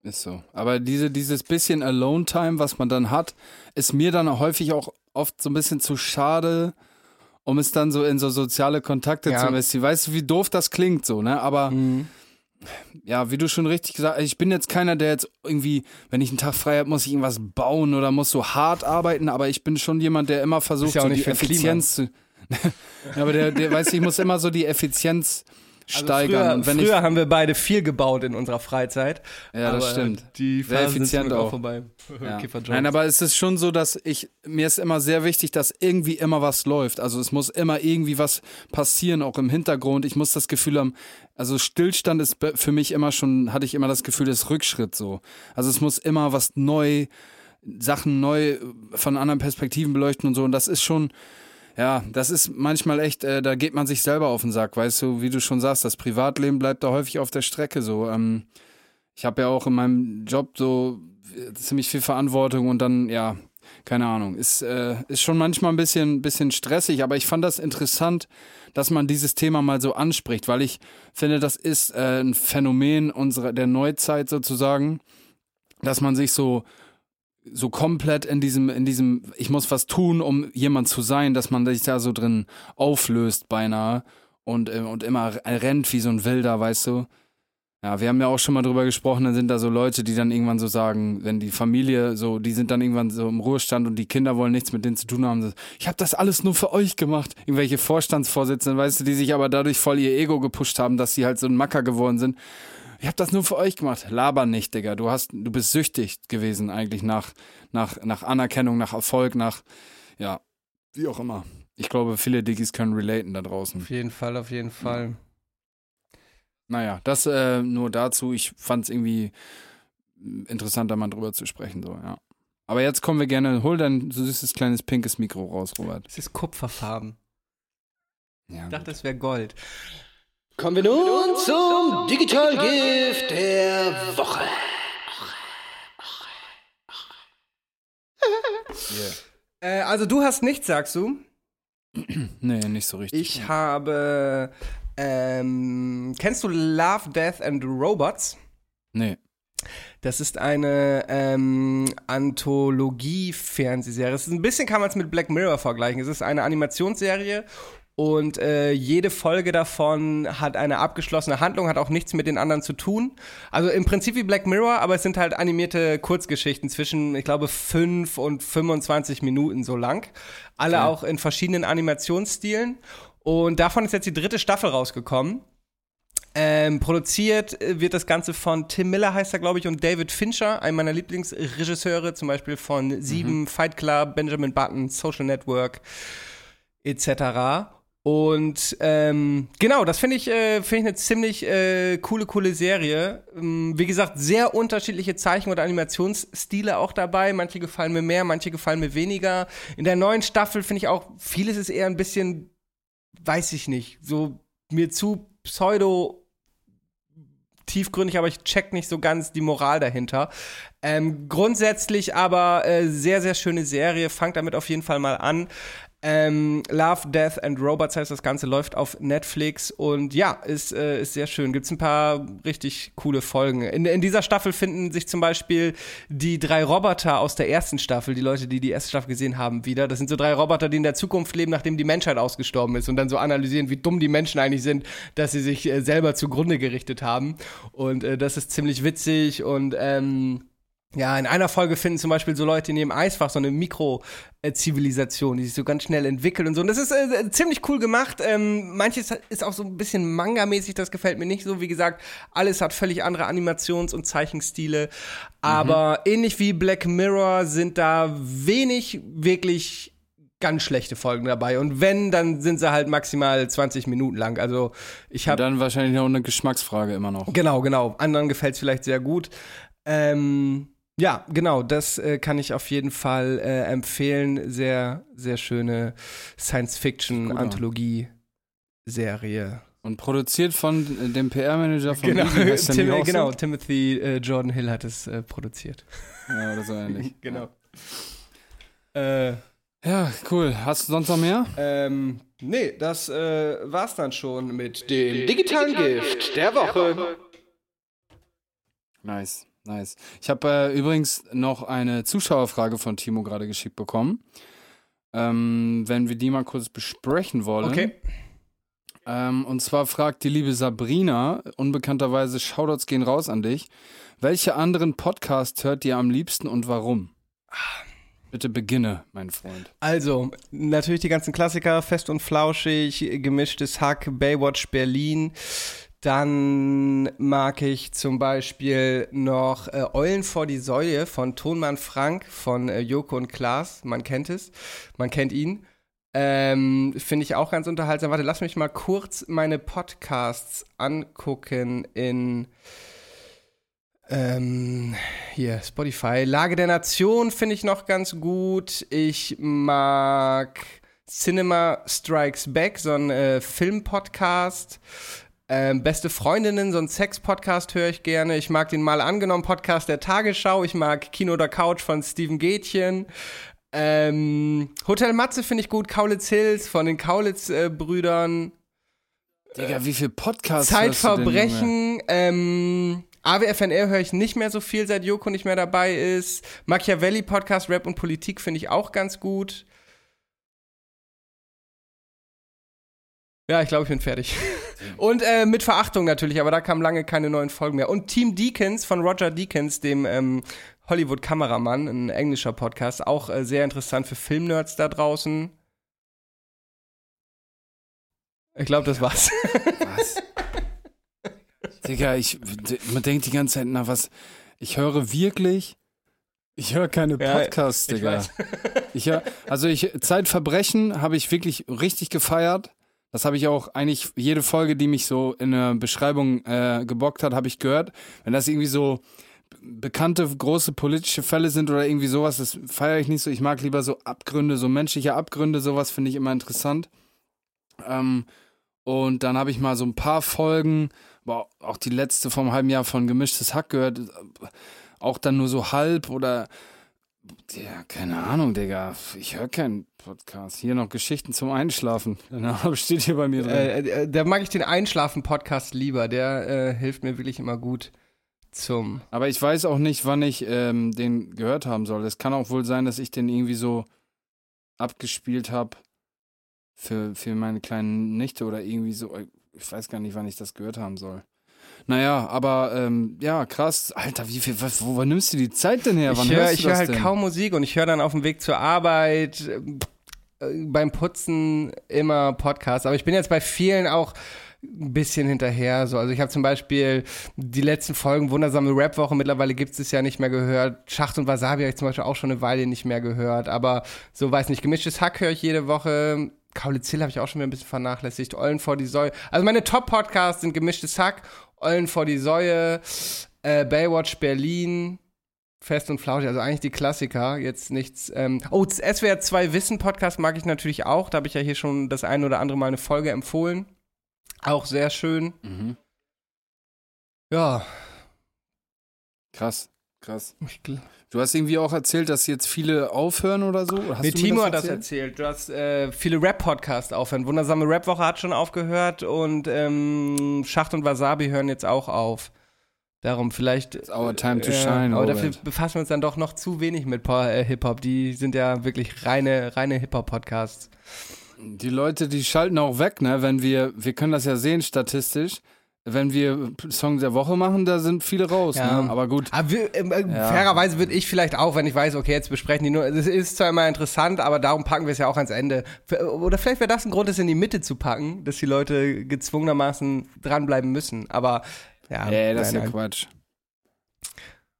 Ist so. Aber diese, dieses bisschen Alone-Time, was man dann hat, ist mir dann häufig auch oft so ein bisschen zu schade, um es dann so in so soziale Kontakte Ja. zu investieren. Weißt du, wie doof das klingt so, ne? Aber Mhm. ja, wie du schon richtig gesagt hast, ich bin jetzt keiner, der jetzt irgendwie, wenn ich einen Tag frei habe, muss ich irgendwas bauen oder muss so hart arbeiten, aber ich bin schon jemand, der immer versucht, ja so die. Effizienz zu. [laughs] ja, aber der, der weiß, ich muss immer so die Effizienz Also steigern. früher, früher ich, haben wir beide viel gebaut in unserer Freizeit. ja, das stimmt. Die Sehr effizient auch. vorbei. Ja. [laughs] Nein, aber es ist schon so, dass ich, mir ist immer sehr wichtig, dass irgendwie immer was läuft. Also es muss immer irgendwie was passieren, auch im Hintergrund. Ich muss das Gefühl haben, also Stillstand ist für mich immer schon, hatte ich immer das Gefühl, ist Rückschritt so. Also es muss immer was neu, Sachen neu von anderen Perspektiven beleuchten und so. Und das ist schon, ja, das ist manchmal echt, äh, da geht man sich selber auf den Sack, weißt du, wie du schon sagst, das Privatleben bleibt da häufig auf der Strecke so. Ähm, ich habe ja auch in meinem Job so äh, ziemlich viel Verantwortung und dann, ja, keine Ahnung, ist, äh, ist schon manchmal ein bisschen, bisschen stressig, aber ich fand das interessant, dass man dieses Thema mal so anspricht, weil ich finde, das ist äh, ein Phänomen unserer, der Neuzeit sozusagen, dass man sich so so komplett in diesem, in diesem, ich muss was tun, um jemand zu sein, dass man sich da so drin auflöst beinahe und, äh, und immer rennt wie so ein Wilder, weißt du? Ja, wir haben ja auch schon mal drüber gesprochen, dann sind da so Leute, die dann irgendwann so sagen, wenn die Familie so, die sind dann irgendwann so im Ruhestand und die Kinder wollen nichts mit denen zu tun haben. So, ich habe das alles nur für euch gemacht. Irgendwelche Vorstandsvorsitzenden, weißt du, die sich aber dadurch voll ihr Ego gepusht haben, dass sie halt so ein Macker geworden sind. Ich habe das nur für euch gemacht. Laber nicht, Digga. Du hast, du bist süchtig gewesen eigentlich nach, nach, nach Anerkennung, nach Erfolg, nach, ja, wie auch immer. Ich glaube, viele Diggis können relaten da draußen. Auf jeden Fall, auf jeden Fall. Naja, das äh, nur dazu. Ich fand es irgendwie interessant, da mal drüber zu sprechen, so, ja. Aber jetzt kommen wir gerne, hol dein süßes kleines pinkes Mikro raus, Robert. Es ist kupferfarben. Ja, Ich dachte, es wäre Gold. Kommen wir nun zum Digital Gift der Woche. [laughs] Äh, also du hast nichts, sagst du? [clears throat] Nee, nicht so richtig. Ich habe, ähm, kennst du Love, Death and Robots? Nee. Das ist eine ähm, Anthologie-Fernsehserie. Es ist ein bisschen kann man es mit Black Mirror vergleichen. Es ist eine Animationsserie Und äh, jede Folge davon hat eine abgeschlossene Handlung, hat auch nichts mit den anderen zu tun. Also im Prinzip wie Black Mirror, aber es sind halt animierte Kurzgeschichten zwischen, ich glaube, 5 und 25 Minuten so lang. Alle Okay. auch in verschiedenen Animationsstilen. Und davon ist jetzt die dritte Staffel rausgekommen. Ähm, produziert äh, wird das Ganze von Tim Miller, heißt er, glaube ich, und David Fincher, einem meiner Lieblingsregisseure, zum Beispiel von Sieben, Fight Club, Benjamin Button, Social Network, etc. Und ähm, genau, das finde ich, äh, finde ich eine ziemlich äh, coole, coole Serie. Ähm, wie gesagt, sehr unterschiedliche Zeichen- oder Animationsstile auch dabei. Manche gefallen mir mehr, manche gefallen mir weniger. In der neuen Staffel finde ich auch, vieles ist eher ein bisschen, weiß ich nicht, so mir zu pseudo tiefgründig, aber ich check nicht so ganz die Moral dahinter. Ähm, grundsätzlich aber äh, sehr, sehr schöne Serie. Fangt damit auf jeden Fall mal an. Ähm, Love, Death and Robots heißt das Ganze, läuft auf Netflix und ja, ist, äh, ist sehr schön. Gibt es ein paar richtig coole Folgen. In, in dieser Staffel finden sich zum Beispiel die drei Roboter aus der ersten Staffel, die Leute, die die erste Staffel gesehen haben, wieder. Das sind so drei Roboter, die in der Zukunft leben, nachdem die Menschheit ausgestorben ist und dann so analysieren, wie dumm die Menschen eigentlich sind, dass sie sich äh, selber zugrunde gerichtet haben. Und äh, das ist ziemlich witzig und ähm, ja, in einer Folge finden zum Beispiel so Leute in ihrem Eisfach so eine Mikro-Zivilisation, die sich so ganz schnell entwickelt und so. Und das ist äh, ziemlich cool gemacht. Ähm, manches ist auch so ein bisschen Manga-mäßig, das gefällt mir nicht so. Wie gesagt, alles hat völlig andere Animations- und Zeichenstile. Aber ähnlich wie Black Mirror sind da wenig wirklich ganz schlechte Folgen dabei. Und wenn, dann sind sie halt maximal 20 Minuten lang. Also ich habe Dann wahrscheinlich noch eine Geschmacksfrage immer noch. Genau, genau. Anderen gefällt es vielleicht sehr gut. Ähm, ja, genau, das äh, kann ich auf jeden Fall äh, empfehlen. Sehr, sehr schöne. Science-Fiction-Anthologie-Serie. Und produziert von äh, dem PR-Manager von Genau, der [laughs] Tim, auch genau? Timothy äh, Jordan Hill hat es äh, produziert. Ja, oder so ähnlich. [laughs] Genau. Äh, Ja, cool. Hast du sonst noch mehr? ähm, nee, das äh, war's dann schon mit dem Dem digitalen Gift der Woche. Nice, nice. Ich habe äh, übrigens noch eine Zuschauerfrage von Timo gerade geschickt bekommen. Ähm, wenn wir die mal kurz besprechen wollen. Okay. Ähm, und zwar fragt die liebe Sabrina, unbekannterweise Shoutouts gehen raus an dich. Welche anderen Podcasts hört ihr am liebsten und warum? Bitte beginne, mein Freund. Also, natürlich die ganzen Klassiker, Fest und Flauschig, Gemischtes Hack, Baywatch Berlin. Dann mag ich zum Beispiel noch äh, Eulen vor die Säule von Tonmann Frank von äh, Joko und Klaas. Man kennt es, man kennt ihn. Ähm, Finde ich auch ganz unterhaltsam. Warte, lass mich mal kurz meine Podcasts angucken in ähm, hier, Spotify. Lage der Nation finde ich noch ganz gut. Ich mag Cinema Strikes Back, so ein äh, Filmpodcast. Ähm, Beste Freundinnen, so ein Sex-Podcast höre ich gerne. Ich mag den Mal angenommen Podcast der Tagesschau. Ich mag Kino oder Couch von Steven Gätchen. Ähm, Hotel Matze finde ich gut. Kaulitz Hills von den Kaulitz-Brüdern. Digga, wie viel Podcasts? Zeitverbrechen, ähm, AWFNR höre ich nicht mehr so viel, seit Joko nicht mehr dabei ist. Machiavelli Podcast, Rap und Politik finde ich auch ganz gut. Ja, ich glaube, ich bin fertig. [laughs] Und äh, mit Verachtung natürlich, aber da kamen lange keine neuen Folgen mehr. Und Team Deakins von Roger Deakins, dem ähm, Hollywood-Kameramann, ein englischer Podcast, auch äh, sehr interessant für Filmnerds da draußen. Ich glaube, das war's. Was? Digga, ich, man denkt die ganze Zeit, na was, ich höre wirklich, ich höre keine Ja, Podcasts, ich Digga. weiß. Ich höre, also ich, Zeitverbrechen habe ich wirklich richtig gefeiert. Das habe ich auch eigentlich, jede Folge, die mich so in der Beschreibung äh, gebockt hat, habe ich gehört. Wenn das irgendwie so bekannte große politische Fälle sind oder irgendwie sowas, das feiere ich nicht so. Ich mag lieber so Abgründe, so menschliche Abgründe, sowas finde ich immer interessant. Ähm, und dann habe ich mal so ein paar Folgen, aber auch die letzte vom halben Jahr von Gemischtes Hack gehört, auch dann nur so halb oder ja, keine Ahnung, Digga. Ich höre keinen Podcast. Hier noch Geschichten zum Einschlafen. [laughs] Name steht hier bei mir drin. Äh, äh, da mag ich den Einschlafen-Podcast lieber. Der äh, hilft mir wirklich immer gut zum. Aber ich weiß auch nicht, wann ich ähm, den gehört haben soll. Es kann auch wohl sein, dass ich den irgendwie so abgespielt habe. für, für meine kleinen Nichte oder irgendwie so. Ich weiß gar nicht, wann ich das gehört haben soll. Naja, aber ähm, ja, krass. Alter, wie viel, was, wo, wo nimmst du die Zeit denn her? Wann Ich höre hör halt denn? kaum Musik und ich höre dann auf dem Weg zur Arbeit, äh, beim Putzen immer Podcasts. Aber ich bin jetzt bei vielen auch ein bisschen hinterher. So. Also ich habe zum Beispiel die letzten Folgen Wundersame Rap-Woche, mittlerweile gibt es ja nicht mehr gehört. Schacht und Wasabi habe ich zum Beispiel auch schon eine Weile nicht mehr gehört. Aber so weiß nicht, gemischtes Hack höre ich jede Woche. Kaulitz Hill habe ich auch schon wieder ein bisschen vernachlässigt. Eulen vor die Säue. Also meine Top-Podcasts sind gemischtes Hack, Eulen vor die Säue, äh, Baywatch Berlin, Fest und Flauschig, also eigentlich die Klassiker, jetzt nichts. Ähm, oh, SWR 2 Wissen Podcast mag ich natürlich auch, da habe ich ja hier schon das ein oder andere Mal eine Folge empfohlen. Auch sehr schön. Mhm. Ja, Krass, krass. ich Du hast irgendwie auch erzählt, dass jetzt viele aufhören oder so? Hast nee, Timo hat das erzählt. Du hast äh, viele Rap-Podcasts aufhören. Wundersame Rap-Woche hat schon aufgehört und ähm, Schacht und Wasabi hören jetzt auch auf. Darum vielleicht. It's our time to Ja, shine, aber dafür Robert. befassen wir uns dann doch noch zu wenig mit äh, Hip-Hop. Die sind ja wirklich reine, reine Hip-Hop-Podcasts. Die Leute, die schalten auch weg, ne? Wenn wir, wir können das ja sehen statistisch. Wenn wir Song der Woche machen, da sind viele raus, Ja. ne? Aber gut. Aber wir, ähm, äh, Ja. fairerweise würde ich vielleicht auch, wenn ich weiß, okay, jetzt besprechen die nur, es ist zwar immer interessant, aber darum packen wir es ja auch ans Ende. Oder vielleicht wäre das ein Grund, es in die Mitte zu packen, dass die Leute gezwungenermaßen dranbleiben müssen. Aber ja, Nee, das ist nein, ja nein. Quatsch.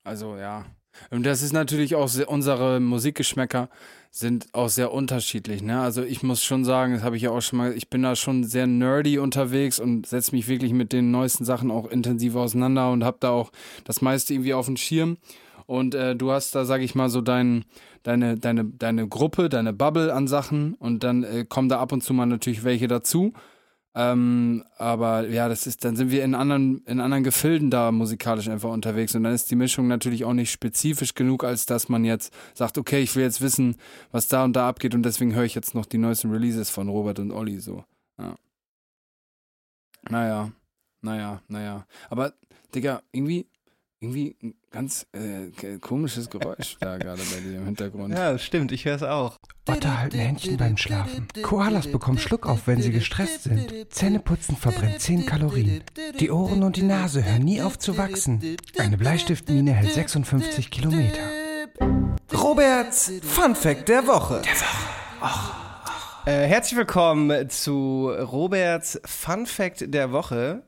Also ja. Und das ist natürlich auch unsere Musikgeschmäcker sind auch sehr unterschiedlich, ne? Also ich muss schon sagen, das habe ich ja auch schon mal, ich bin da schon sehr nerdy unterwegs und setze mich wirklich mit den neuesten Sachen auch intensiv auseinander und habe da auch das meiste irgendwie auf dem Schirm. Und äh, du hast da, sag ich mal, so dein, deine, deine, deine Gruppe, deine Bubble an Sachen und dann äh, kommen da ab und zu mal natürlich welche dazu. Ähm, aber ja, das ist, dann sind wir in anderen, in anderen Gefilden da musikalisch einfach unterwegs und dann ist die Mischung natürlich auch nicht spezifisch genug, als dass man jetzt sagt, okay, ich will jetzt wissen, was da und da abgeht und deswegen höre ich jetzt noch die neuesten Releases von Robert und Olli so. Ja. Naja, naja, naja. Aber, Digga, irgendwie, irgendwie ganz äh, komisches Geräusch da gerade bei dir im Hintergrund. Ja, das stimmt, ich höre es auch. Otter halten Händchen beim Schlafen. Koalas bekommen Schluckauf, wenn sie gestresst sind. Zähneputzen verbrennt 10 Kalorien. Die Ohren und die Nase hören nie auf zu wachsen. Eine Bleistiftmine hält 56 Kilometer. Roberts Fun Fact der Woche. Äh, herzlich willkommen zu Roberts Fun Fact der Woche.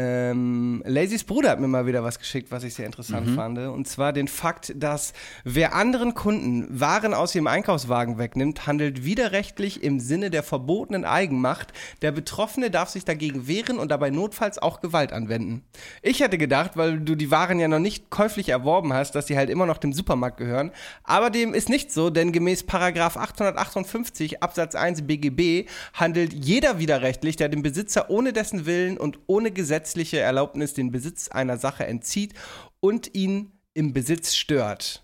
Ähm, Lazys Bruder hat mir mal wieder was geschickt, was ich sehr interessant fand. Und zwar den Fakt, dass wer anderen Kunden Waren aus ihrem Einkaufswagen wegnimmt, handelt widerrechtlich im Sinne der verbotenen Eigenmacht. Der Betroffene darf sich dagegen wehren und dabei notfalls auch Gewalt anwenden. Ich hätte gedacht, weil du die Waren ja noch nicht käuflich erworben hast, dass die halt immer noch dem Supermarkt gehören. Aber dem ist nicht so, denn gemäß Paragraph 858 Absatz 1 BGB handelt jeder widerrechtlich, der dem Besitzer ohne dessen Willen und ohne gesetzliche Erlaubnis den Besitz einer Sache entzieht und ihn im Besitz stört.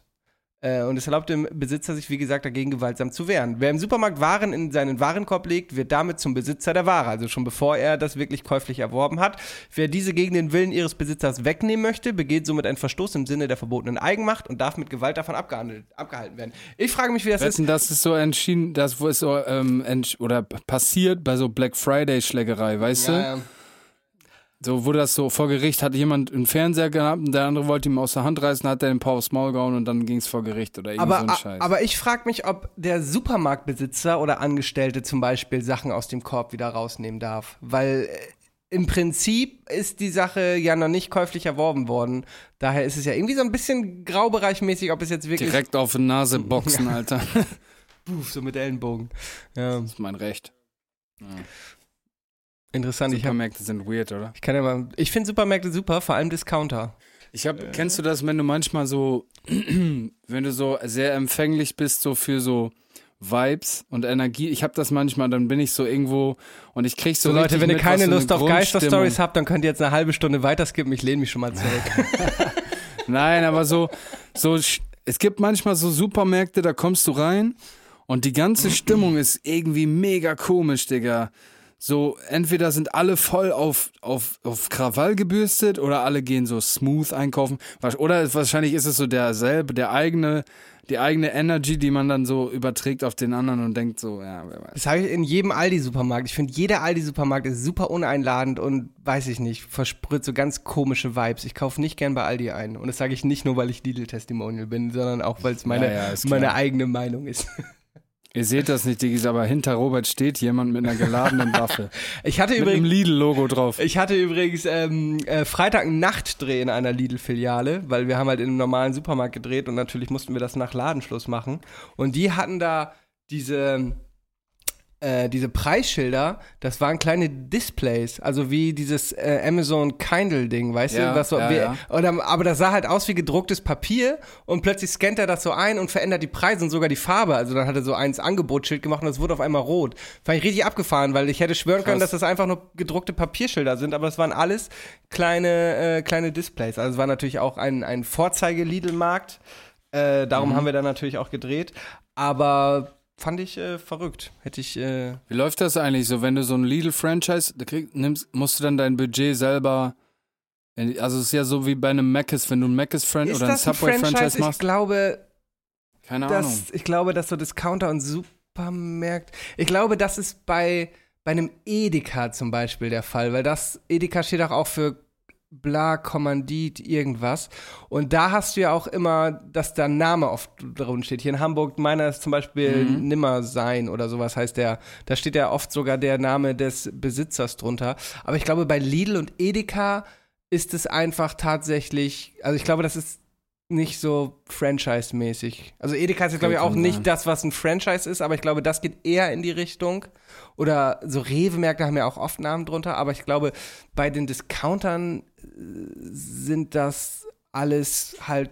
Äh, Und es erlaubt dem Besitzer, sich wie gesagt dagegen gewaltsam zu wehren. Wer im Supermarkt Waren in seinen Warenkorb legt, wird damit zum Besitzer der Ware, also schon bevor er das wirklich käuflich erworben hat. Wer diese gegen den Willen ihres Besitzers wegnehmen möchte, begeht somit einen Verstoß im Sinne der verbotenen Eigenmacht und darf mit Gewalt davon abgehandelt, abgehalten werden. Ich frage mich, wie das ist. Wetten, das ist so entschieden, das wo ist so ähm, oder passiert bei so Black Friday Schlägerei, weißt du? Ja, ja. So wurde das so vor Gericht, hat jemand einen Fernseher gehabt und der andere wollte ihm aus der Hand reißen, hat er den Paar aufs Maul gehauen und dann ging es vor Gericht oder Aber, so ein Scheiß. aber ich frage mich, ob der Supermarktbesitzer oder Angestellte zum Beispiel Sachen aus dem Korb wieder rausnehmen darf. Weil äh, im Prinzip ist die Sache ja noch nicht käuflich erworben worden. Daher ist es ja irgendwie so ein bisschen graubereichmäßig, ob es jetzt wirklich Direkt auf die Nase [laughs] boxen, Alter. Das Puff, so mit Ellenbogen. Ja, ist mein Recht. Interessant. Ich, hab, Supermärkte sind weird, oder? ich kann ja mal, ich finde Supermärkte super, vor allem Discounter. Ich hab, kennst du das, wenn du manchmal so, [clears throat] wenn du so sehr empfänglich bist, so für so Vibes und Energie? Ich habe das manchmal, dann bin ich so irgendwo und ich krieg so, So Leute, wenn ihr keine Lust auf Geisterstories habt, dann könnt ihr jetzt eine halbe Stunde weiterskippen. Ich lehne mich schon mal zurück. [laughs] [laughs] Nein, aber so, so, es gibt manchmal so Supermärkte, da kommst du rein und die ganze [clears throat] Stimmung ist irgendwie mega komisch, Digga. So, entweder sind alle voll auf, auf, auf Krawall gebürstet oder alle gehen so smooth einkaufen. Oder wahrscheinlich ist es so derselbe, der eigene, die eigene Energy, die man dann so überträgt auf den anderen und denkt so, ja, wer weiß. Das habe ich in jedem Aldi-Supermarkt. Ich finde, jeder Aldi-Supermarkt ist super uneinladend und weiß ich nicht, versprüht so ganz komische Vibes. Ich kaufe nicht gern bei Aldi ein. Und das sage ich nicht nur, weil ich Lidl-Testimonial bin, sondern auch, weil es meine, Ja, ja, meine eigene Meinung ist. [laughs] Ihr seht das nicht, Diggis, aber hinter Robert steht jemand mit einer geladenen Waffe. [laughs] Ich hatte mit übrigens. Lidl-Logo drauf. Ich hatte übrigens ähm, äh, Freitag einen Nachtdreh in einer Lidl-Filiale, weil wir haben halt in einem normalen Supermarkt gedreht und natürlich mussten wir das nach Ladenschluss machen. Und die hatten da diese, äh, diese Preisschilder, das waren kleine Displays, also wie dieses äh, Amazon Kindle-Ding, weißt Ja, du? Was so, ja, wie, ja. Oder, aber das sah halt aus wie gedrucktes Papier und plötzlich scannt er das so ein und verändert die Preise und sogar die Farbe. Also dann hat er so eins Angebotsschild gemacht und das wurde auf einmal rot. Fand ich richtig abgefahren, weil ich hätte schwören können, Krass. dass das einfach nur gedruckte Papierschilder sind, aber es waren alles kleine, äh, kleine Displays. Also es war natürlich auch ein, ein Vorzeige-Lidl-Markt. Äh, darum Mhm. haben wir dann natürlich auch gedreht. Aber fand ich äh, verrückt. Hätte ich. Äh, Wie läuft das eigentlich so, wenn du so ein Lidl-Franchise nimmst, musst du dann dein Budget selber. Also es ist ja so wie bei einem Mc's, wenn du ein Mc's Fran oder ein Subway-Franchise Franchise? Ich machst. glaube, Keine Ahnung. dass, ich glaube, dass so Discounter und Supermärkte. Ich glaube, das ist bei, bei einem Edeka zum Beispiel der Fall, weil das Edeka steht auch, auch für bla, Kommandit, irgendwas. Und da hast du ja auch immer, dass da Name oft drin steht. Hier in Hamburg, meiner ist zum Beispiel Mhm. Nimmer sein oder sowas heißt der. Da steht ja oft sogar der Name des Besitzers drunter. Aber ich glaube, bei Lidl und Edeka ist es einfach tatsächlich, also ich glaube, das ist nicht so Franchise-mäßig. Also Edeka ist jetzt, glaube ich, auch nicht das, was ein Franchise ist, aber ich glaube, das geht eher in die Richtung. Oder so Rewe-Märkte haben ja auch oft Namen drunter, aber ich glaube, bei den Discountern sind das alles halt,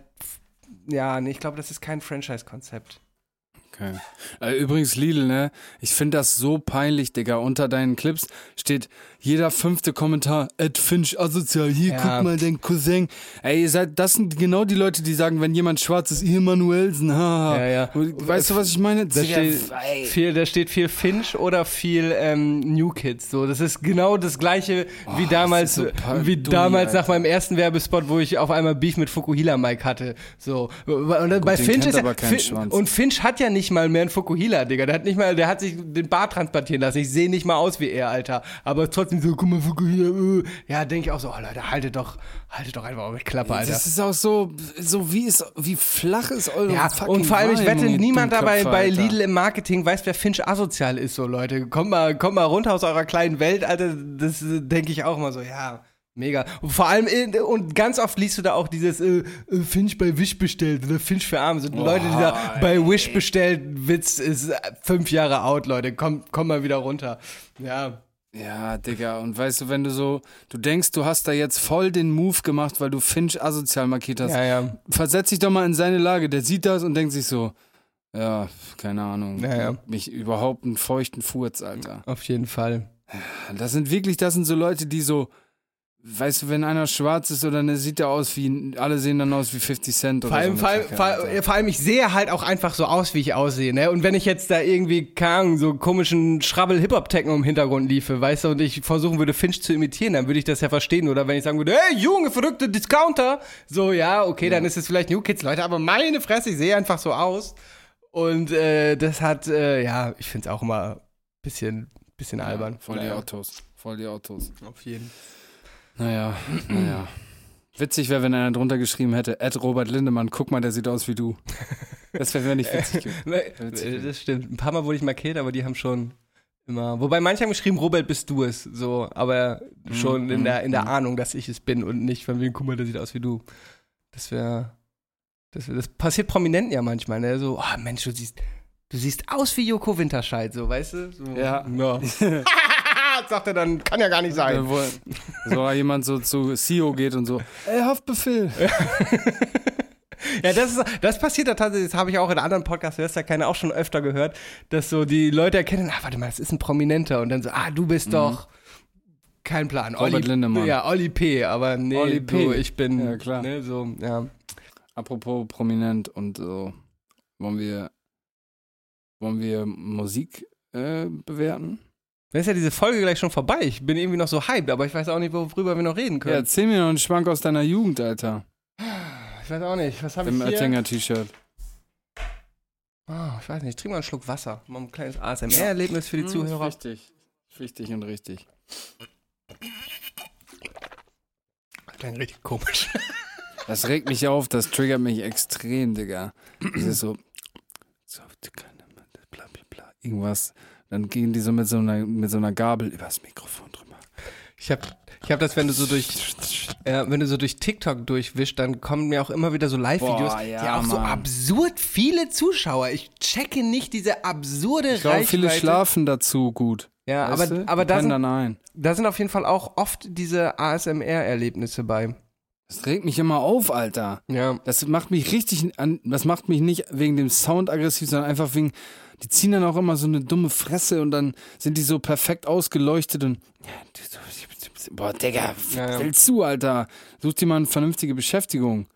ja, ich glaube, das ist kein Franchise-Konzept. Okay. Äh, übrigens, Lidl, ne? Ich finde das so peinlich, Digga. Unter deinen Clips steht jeder fünfte Kommentar, Ed Finch asozial, hier, Ja. guck mal, dein Cousin. Ey, ihr seid, das sind genau die Leute, die sagen, wenn jemand schwarz ist, ihr Manuelsen, haha. Ja, ja. Weißt du, was ich meine? Da Digga, steht, viel, da steht viel Finch oder viel ähm, New Kids. So, das ist genau das gleiche wie damals, Oh, das ist so wie dumm, damals nach Alter. meinem ersten Werbespot, wo ich auf einmal Beef mit Fukuhila Mike hatte. So, und dann bei Finch ist ja, aber kein Fin- Schwanz. und Finch hat ja nicht mal mehr einen Fukuhila, Digga. Der hat nicht mal, der hat sich den Bart transplantieren lassen. Ich sehe nicht mal aus wie er, Alter. Aber trotzdem so, guck mal, Fukuhila. Äh. Ja, denke ich auch so, oh Leute, haltet doch, haltet doch einfach eure Klappe, Alter. Das ist auch so, so wie ist, wie flach ist eure Ja, fucking und vor allem, ich wette, niemand dabei bei. Lidl im Marketing weiß, wer Finch asozial ist, so Leute. Kommt mal, kommt mal runter aus eurer kleinen Welt, Alter. Das äh, denke ich auch mal so, ja. Mega. Und vor allem, äh, und ganz oft liest du da auch dieses äh, äh, Finch bei Wish bestellt oder Finch für Arme. So Leute, dieser bei Wish bestellt Witz ist äh, fünf Jahre out, Leute. Komm, komm mal wieder runter. Ja. Ja, Digga, und weißt du, wenn du so, du denkst, du hast da jetzt voll den Move gemacht, weil du Finch asozial markiert hast. Ja, ja. Versetz dich doch mal in seine Lage. Der sieht das und denkt sich so, ja, keine Ahnung. Ja, ja. Mich überhaupt einen feuchten Furz, Alter. Auf jeden Fall. Das sind wirklich, das sind so Leute, die so, weißt du, wenn einer schwarz ist oder ne, sieht er aus wie, alle sehen dann aus wie 50 Cent oder Vor allem, so. vor, allem, vor, vor allem, ich sehe halt auch einfach so aus, wie ich aussehe, ne? Und wenn ich jetzt da irgendwie, keine Ahnung, so komischen Schrabbel-Hip-Hop-Techno im Hintergrund liefe, weißt du, und ich versuchen würde, Finch zu imitieren, dann würde ich das ja verstehen. Oder wenn ich sagen würde, hey, Junge, verrückte Discounter, so, ja, okay, dann ist es vielleicht New Kids, Leute, aber meine Fresse, ich sehe einfach so aus. Und äh, das hat, äh, ja, ich finde es auch immer ein bisschen, bisschen albern. Voll die Autos. Voll die Autos. Auf jeden Naja, naja. Witzig wäre, wenn einer drunter geschrieben hätte, Ed Robert Lindemann, guck mal, der sieht aus wie du. Das wäre nicht [laughs] witzig. Nee, Witzig. das stimmt. Ein paar Mal wurde ich markiert, aber die haben schon immer. Wobei manche haben geschrieben, Robert, bist du es. So, aber schon in der, in der Ahnung, dass ich es bin und nicht von wegen, guck mal, der sieht aus wie du. Das wäre. Das, das passiert Prominenten ja manchmal, ne? So, oh Mensch, du siehst. Du siehst aus wie Joko Winterscheid, so, weißt du? So, Ja. ja. [laughs] Sagt er dann, kann ja gar nicht sein. Wo so jemand so zu CEO geht und so, ey, Haftbefehl. [laughs] Ja, das, ist, das passiert da tatsächlich, das habe ich auch in anderen Podcasts, wer ist da keine auch schon öfter gehört, dass so die Leute erkennen, ah, warte mal, das ist ein Prominenter und dann so, ah, du bist doch, kein Plan, Mhm. Robert Lindemann. Ja, Olli P., aber nee, Olli P. Du, ich bin, Ja, klar. Ne, so, ja. Apropos prominent und so, wollen wir, wollen wir Musik äh, bewerten? Dann ist ja diese Folge gleich schon vorbei. Ich bin irgendwie noch so hyped, aber ich weiß auch nicht, worüber wir noch reden Ja, können. erzähl mir noch einen Schwank aus deiner Jugend, Alter. ich weiß auch nicht. Was habe ich Im hier? Oettinger-T-Shirt. Ah, ich weiß nicht. Ich trinke mal einen Schluck Wasser. Mal ein kleines ASMR-Erlebnis für die Zuhörer. Ist wichtig. Ist wichtig und richtig. Klingt richtig komisch. [laughs] Das regt mich auf, das triggert mich extrem, Digga. Das ist so, so, Digga, bla, bla, bla, irgendwas. Dann gehen die so mit so einer, mit so einer Gabel übers Mikrofon drüber. Ich habe ich hab das, wenn du so durch, ja, wenn du so durch TikTok durchwischst, dann kommen mir auch immer wieder so Live-Videos, ja, die auch so Mann. absurd viele Zuschauer. Ich checke nicht diese absurde Ich glaube, Reichweite. viele schlafen dazu gut. Ja, Weißt aber, du? aber da, sind, dann ein. da sind auf jeden Fall auch oft diese ASMR-Erlebnisse bei. Das regt mich immer auf, Alter. Ja. Das macht mich richtig an, das macht mich nicht wegen dem Sound aggressiv, sondern einfach wegen, die ziehen dann auch immer so eine dumme Fresse und dann sind die so perfekt ausgeleuchtet und, boah, Digga, Ja, ja. willst du, Alter? Such dir mal eine vernünftige Beschäftigung.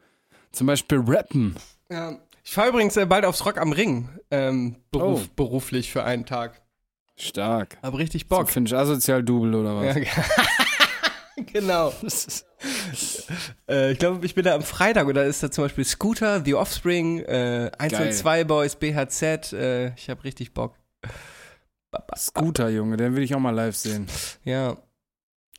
Zum Beispiel Rappen. ja. Ich fahre übrigens äh, bald aufs Rock am Ring, ähm, beruf, Oh. beruflich für einen Tag. Stark. Hab richtig So, Bock. Finde ich asozial Double oder was? Ja, [laughs] genau. [laughs] äh, ich glaube, ich bin da am Freitag oder ist da zum Beispiel Scooter, The Offspring, äh, 102 Boys, BHZ. Äh, ich habe richtig Bock. Scooter, Junge, den will ich auch mal live sehen. Ja.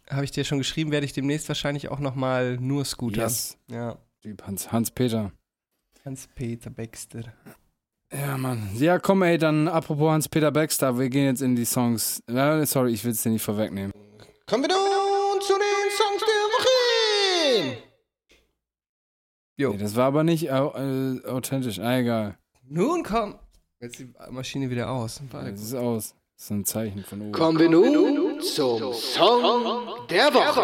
Habe ich dir schon geschrieben, werde ich demnächst wahrscheinlich auch nochmal nur Scooter. Yes. Ja. Typ Hans, Hans-Peter. Hans-Peter Baxter. Ja, Mann. Ja, komm, ey, dann apropos Hans-Peter Baxter, wir gehen jetzt in die Songs. Ja, sorry, ich will es dir nicht vorwegnehmen. Kommen wir nun zu den Woche. Jo. Nee, das war aber nicht au äh, authentisch. Ah, egal. Nun komm. Jetzt die Maschine wieder aus. Warte. Das ist aus. Das ist ein Zeichen von oben. Kommen wir nun zum Song der Woche.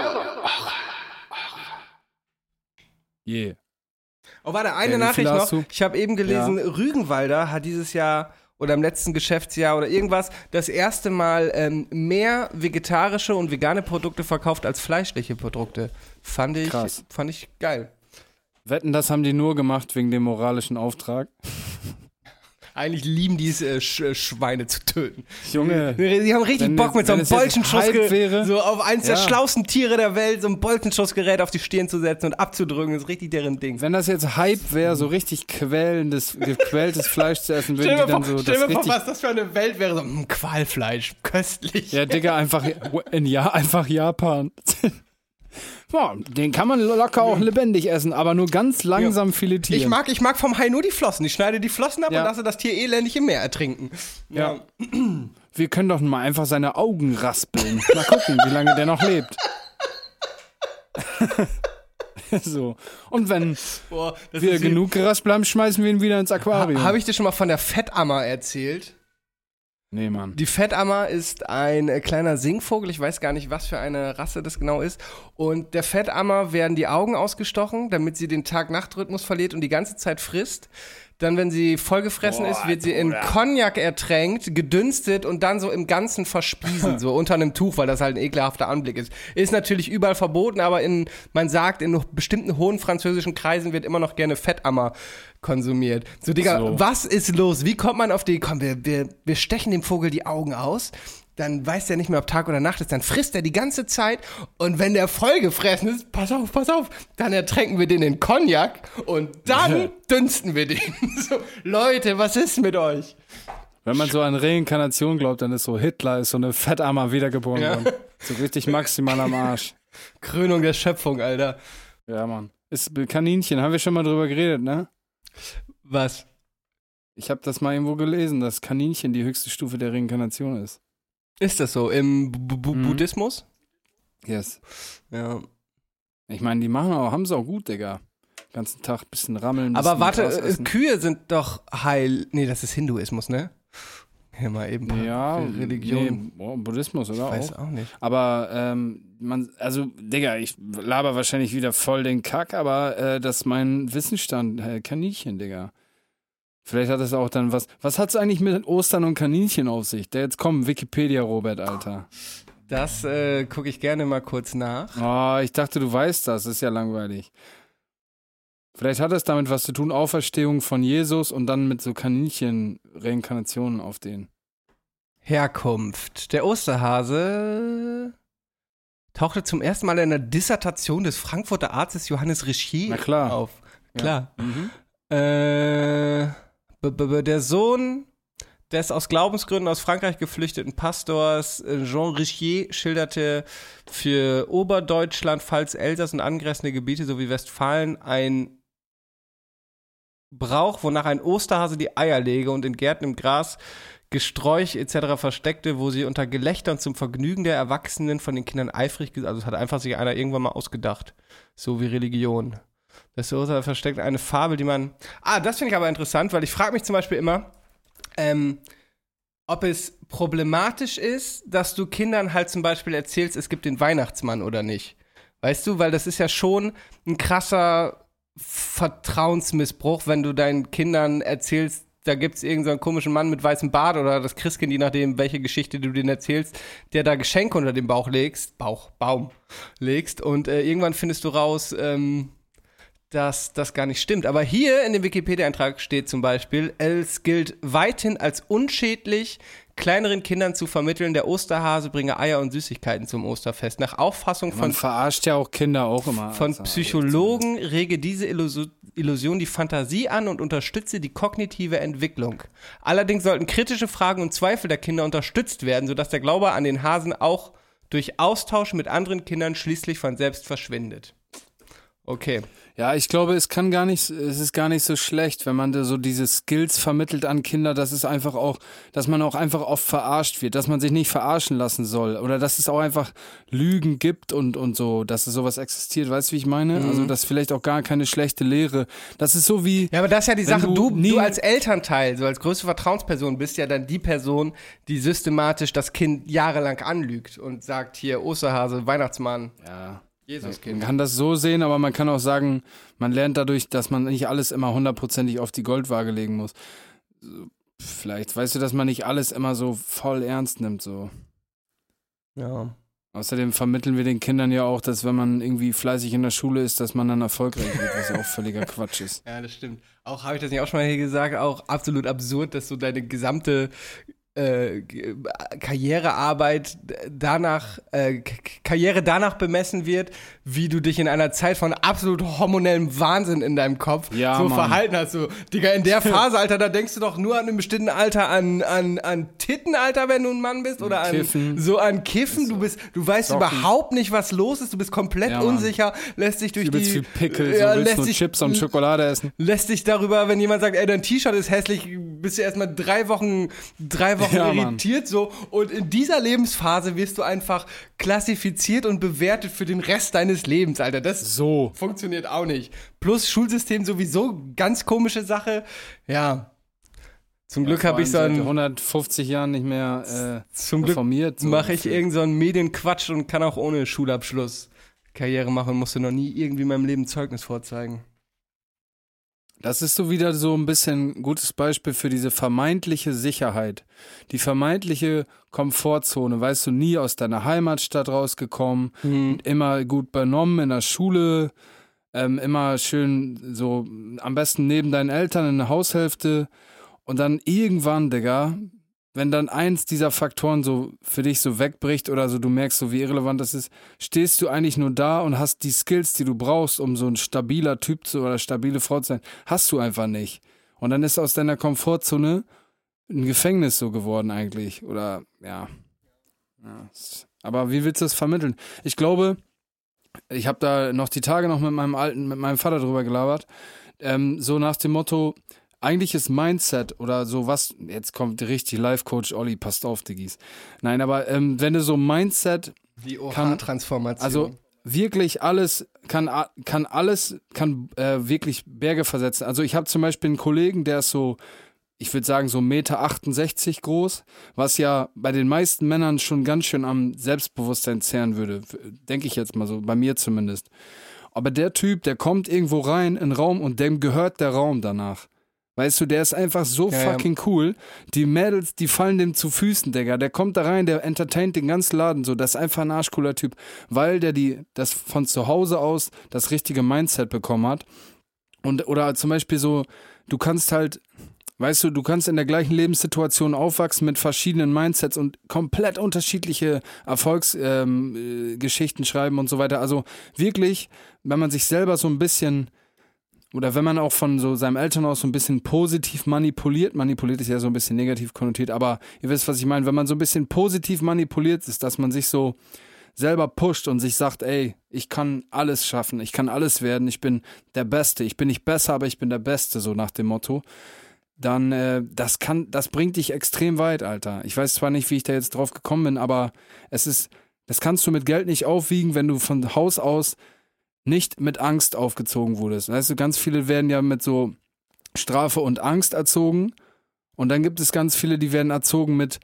Yeah. Oh, warte, eine Ja, Nachricht noch. Ich habe eben gelesen, Rügenwalder hat dieses Jahr oder im letzten Geschäftsjahr oder irgendwas das erste Mal ähm, mehr vegetarische und vegane Produkte verkauft als fleischliche Produkte. Fand ich, Krass. fand ich geil. Wetten, das haben die nur gemacht wegen dem moralischen Auftrag. [laughs] Eigentlich lieben die es, äh, Sch äh, Schweine zu töten. Junge. Die haben richtig Wenn Bock mit so einem es jetzt Bolzenschuss Hype wäre. so auf eins der Ja. schlausten Tiere der Welt, so ein Bolzenschussgerät auf die Stirn zu setzen und abzudrücken, ist richtig deren Ding. Wenn das jetzt Hype wäre, so richtig quälendes, gequältes Fleisch zu essen, würden Stell die dir dann mal so vor, stell das dir mal vor, was das für eine Welt wäre. So, mm, Qualfleisch, köstlich. Ja, Digga, einfach [laughs] in ja, einfach Japan. Ja, den kann man locker auch lebendig essen, aber nur ganz langsam filetieren. Ich mag, ich mag vom Hai nur die Flossen. Ich schneide die Flossen ab Ja. und lasse das Tier elendig im Meer ertrinken. Ja. [clears throat] Wir können doch mal einfach seine Augen raspeln. Mal gucken, wie lange der noch lebt. [laughs] so. Und wenn Boah, wir genug geraspelt haben, schmeißen wir ihn wieder ins Aquarium. Habe ich dir schon mal von der Fettammer erzählt? Nee, Mann. Die Fettammer ist ein äh, kleiner Singvogel. Ich weiß gar nicht, was für eine Rasse das genau ist. Und der Fettammer werden die Augen ausgestochen, damit sie den Tag-Nacht-Rhythmus verliert und die ganze Zeit frisst. Dann, wenn sie vollgefressen ist, wird sie in Cognac ertränkt, gedünstet und dann so im Ganzen verspiesen, [laughs] so unter einem Tuch, weil das halt ein ekelhafter Anblick ist. Ist natürlich überall verboten, aber in, man sagt, in bestimmten hohen französischen Kreisen wird immer noch gerne Fettammer konsumiert. So, Digga, So. was ist los? Wie kommt man auf die, komm, wir, wir, wir stechen dem Vogel die Augen aus, dann weiß der nicht mehr, ob Tag oder Nacht ist, dann frisst er die ganze Zeit und wenn der vollgefressen ist, pass auf, pass auf, dann ertränken wir den in Cognac und dann dünsten wir den. [laughs] So, Leute, was ist mit euch? Wenn man so an Reinkarnation glaubt, dann ist so Hitler ist so eine Fettarmer wiedergeboren Ja. worden. So richtig maximal am Arsch. [laughs] Krönung der Schöpfung, Alter. Ja, Mann. Ist Kaninchen, haben wir schon mal drüber geredet, ne? Was? Ich habe das mal irgendwo gelesen, dass Kaninchen die höchste Stufe der Reinkarnation ist. Ist das so im Bu Bu Mhm. Buddhismus? Yes. Ja. Ich meine, die machen auch, haben es auch gut, Digga. ganzen Tag bisschen rammeln. Aber bisschen warte, Gras äh. Kühe sind doch heil. Nee, das ist Hinduismus, ne? Hier mal eben. ein Ja, Religion. Nee, boah, Buddhismus, oder? Weiß auch. auch nicht. Aber ähm, man, also, Digga, ich laber wahrscheinlich wieder voll den Kack, aber äh, das ist mein Wissensstand, äh, Kaninchen, Digga. Vielleicht hat es auch dann was. Was hat's eigentlich mit Ostern und Kaninchen auf sich? Der jetzt kommt, Wikipedia, Robert, Alter. Das äh, gucke ich gerne mal kurz nach. Oh, ich dachte, du weißt das. ist ja langweilig. Vielleicht hat es damit was zu tun, Auferstehung von Jesus und dann mit so Kaninchen-Reinkarnationen auf den. Herkunft. Der Osterhase tauchte zum ersten Mal in einer Dissertation des Frankfurter Arztes Johannes Richier Na klar. auf. Klar. Äh, -b -b der Sohn des aus Glaubensgründen aus Frankreich geflüchteten Pastors äh, Jean Richier schilderte für Oberdeutschland, Pfalz, Elsass und angrenzende Gebiete sowie Westfalen ein Brauch, wonach ein Osterhase die Eier lege und in Gärten im Gras Gesträuch etc. versteckte, wo sie unter Gelächter und zum Vergnügen der Erwachsenen von den Kindern eifrig, also es hat einfach sich einer irgendwann mal ausgedacht, so wie Religion. Das Osterhase versteckt eine Fabel, die man. Ah, das finde ich aber interessant, weil ich frage mich zum Beispiel immer, ähm, ob es problematisch ist, dass du Kindern halt zum Beispiel erzählst, es gibt den Weihnachtsmann oder nicht. Weißt du, weil das ist ja schon ein krasser Vertrauensmissbrauch, wenn du deinen Kindern erzählst, da gibt es irgendeinen so komischen Mann mit weißem Bart oder das Christkind, je nachdem, welche Geschichte du denen erzählst, der da Geschenke unter den Bauch legst, Bauch, Baum legst und äh, irgendwann findest du raus, ähm, dass das gar nicht stimmt. Aber hier in dem Wikipedia-Eintrag steht zum Beispiel, es gilt weithin als unschädlich, kleineren Kindern zu vermitteln, der Osterhase bringe Eier und Süßigkeiten zum Osterfest. Nach Auffassung Man von verarscht ja auch Kinder auch immer. von Also, Psychologen rege diese Illusion die Fantasie an und unterstütze die kognitive Entwicklung. Allerdings sollten kritische Fragen und Zweifel der Kinder unterstützt werden, sodass der Glaube an den Hasen auch durch Austausch mit anderen Kindern schließlich von selbst verschwindet. Okay. Ja, ich glaube, es kann gar nicht, es ist gar nicht so schlecht, wenn man da so diese Skills vermittelt an Kinder, dass es einfach auch, dass man auch einfach oft verarscht wird, dass man sich nicht verarschen lassen soll oder dass es auch einfach Lügen gibt und, und so, dass es sowas existiert. Weißt du, wie ich meine? Also, das ist vielleicht auch gar keine schlechte Lehre. Das ist so wie, Ja, aber das ist ja die Sache. du Du, du als Elternteil, so als größte Vertrauensperson, bist ja dann die Person, die systematisch das Kind jahrelang anlügt und sagt, hier, Osterhase, Weihnachtsmann, ja. Man Jesuskind. kann das so sehen, aber man kann auch sagen, man lernt dadurch, dass man nicht alles immer hundertprozentig auf die Goldwaage legen muss. So, Vielleicht weißt du, dass man nicht alles immer so voll ernst nimmt, so. Ja. Außerdem vermitteln wir den Kindern ja auch, dass wenn man irgendwie fleißig in der Schule ist, dass man dann erfolgreich wird, was ja auch völliger [laughs] Quatsch ist. Ja, das stimmt. Auch habe ich das nicht auch schon mal hier gesagt, auch absolut absurd, dass so deine gesamte äh, Karrierearbeit danach, äh, Karriere danach bemessen wird, wie du dich in einer Zeit von absolut hormonellem Wahnsinn in deinem Kopf Ja, so Mann. verhalten hast. So, Digga, in der [laughs] Phase, Alter, da denkst du doch nur an einem bestimmten Alter an, an, an Titten, Alter, wenn du ein Mann bist, oder an Kiffen. so an Kiffen. Du bist, du weißt Zocken. überhaupt nicht, was los ist. Du bist komplett Ja, Mann. unsicher, lässt dich durch Übelst die viel Pickel, ja, so willst lässt nur sich Chips und Schokolade essen. lässt sich darüber, wenn jemand sagt, ey, dein T-Shirt ist hässlich, bist du erstmal drei Wochen, drei Wochen Ja, Mann. irritiert so. Und in dieser Lebensphase wirst du einfach klassifiziert und bewertet für den Rest deines Lebens, Alter. Das So. funktioniert auch nicht. Plus Schulsystem sowieso ganz komische Sache. Ja. Zum Glück habe ich so ein, 150 Jahren nicht mehr äh, zum Glück reformiert. So. mache ich irgend so einen Medienquatsch und kann auch ohne Schulabschluss Karriere machen, musste noch nie irgendwie in meinem Leben Zeugnis vorzeigen. Das ist so wieder so ein bisschen ein gutes Beispiel für diese vermeintliche Sicherheit. Die vermeintliche Komfortzone. Weißt du, nie aus deiner Heimatstadt rausgekommen, immer gut benommen in der Schule, ähm, immer schön so am besten neben deinen Eltern in der Haushälfte. Und dann irgendwann, Digga, wenn dann eins dieser Faktoren so für dich so wegbricht oder so, du merkst so, wie irrelevant das ist, stehst du eigentlich nur da und hast die Skills, die du brauchst, um so ein stabiler Typ zu oder stabile Frau zu sein, hast du einfach nicht. Und dann ist aus deiner Komfortzone ein Gefängnis so geworden eigentlich. Oder ja. ja aber wie willst du das vermitteln? Ich glaube, ich habe da noch die Tage noch mit meinem alten, mit meinem Vater drüber gelabert. Ähm, so nach dem Motto, eigentlich ist Mindset oder so was, jetzt kommt richtig Life-Coach Olli, passt auf, Diggis. Nein, aber ähm, wenn du so Mindset Die Kann- OH-Transformation. also wirklich alles kann kann alles kann äh, wirklich Berge versetzen. Also ich habe zum Beispiel einen Kollegen, der ist so, ich würde sagen so Meter 68 groß, was ja bei den meisten Männern schon ganz schön am Selbstbewusstsein zehren würde, denke ich jetzt mal so, bei mir zumindest. Aber der Typ, der kommt irgendwo rein in den Raum und dem gehört der Raum danach. Weißt du, der ist einfach so Ja, ja. fucking cool. Die Mädels, die fallen dem zu Füßen, Digga. Der kommt da rein, der entertaint den ganzen Laden so. Das ist einfach ein arschcooler Typ, weil der die, das von zu Hause aus das richtige Mindset bekommen hat. Und, oder zum Beispiel so, du kannst halt, Weißt du, du kannst in der gleichen Lebenssituation aufwachsen mit verschiedenen Mindsets und komplett unterschiedliche Erfolgsgeschichten ähm, äh, schreiben und so weiter. Also wirklich, wenn man sich selber so ein bisschen oder wenn man auch von so seinem Elternhaus so ein bisschen positiv manipuliert, manipuliert ist ja so ein bisschen negativ konnotiert, aber ihr wisst, was ich meine, wenn man so ein bisschen positiv manipuliert ist, dass man sich so selber pusht und sich sagt, ey, ich kann alles schaffen, ich kann alles werden, ich bin der Beste, ich bin nicht besser, aber ich bin der Beste, so nach dem Motto, dann äh, das kann, das bringt dich extrem weit, Alter. Ich weiß zwar nicht, wie ich da jetzt drauf gekommen bin, aber es ist, das kannst du mit Geld nicht aufwiegen, wenn du von Haus aus nicht mit Angst aufgezogen wurdest. Weißt du, ganz viele werden ja mit so Strafe und Angst erzogen. Und dann gibt es ganz viele, die werden erzogen mit,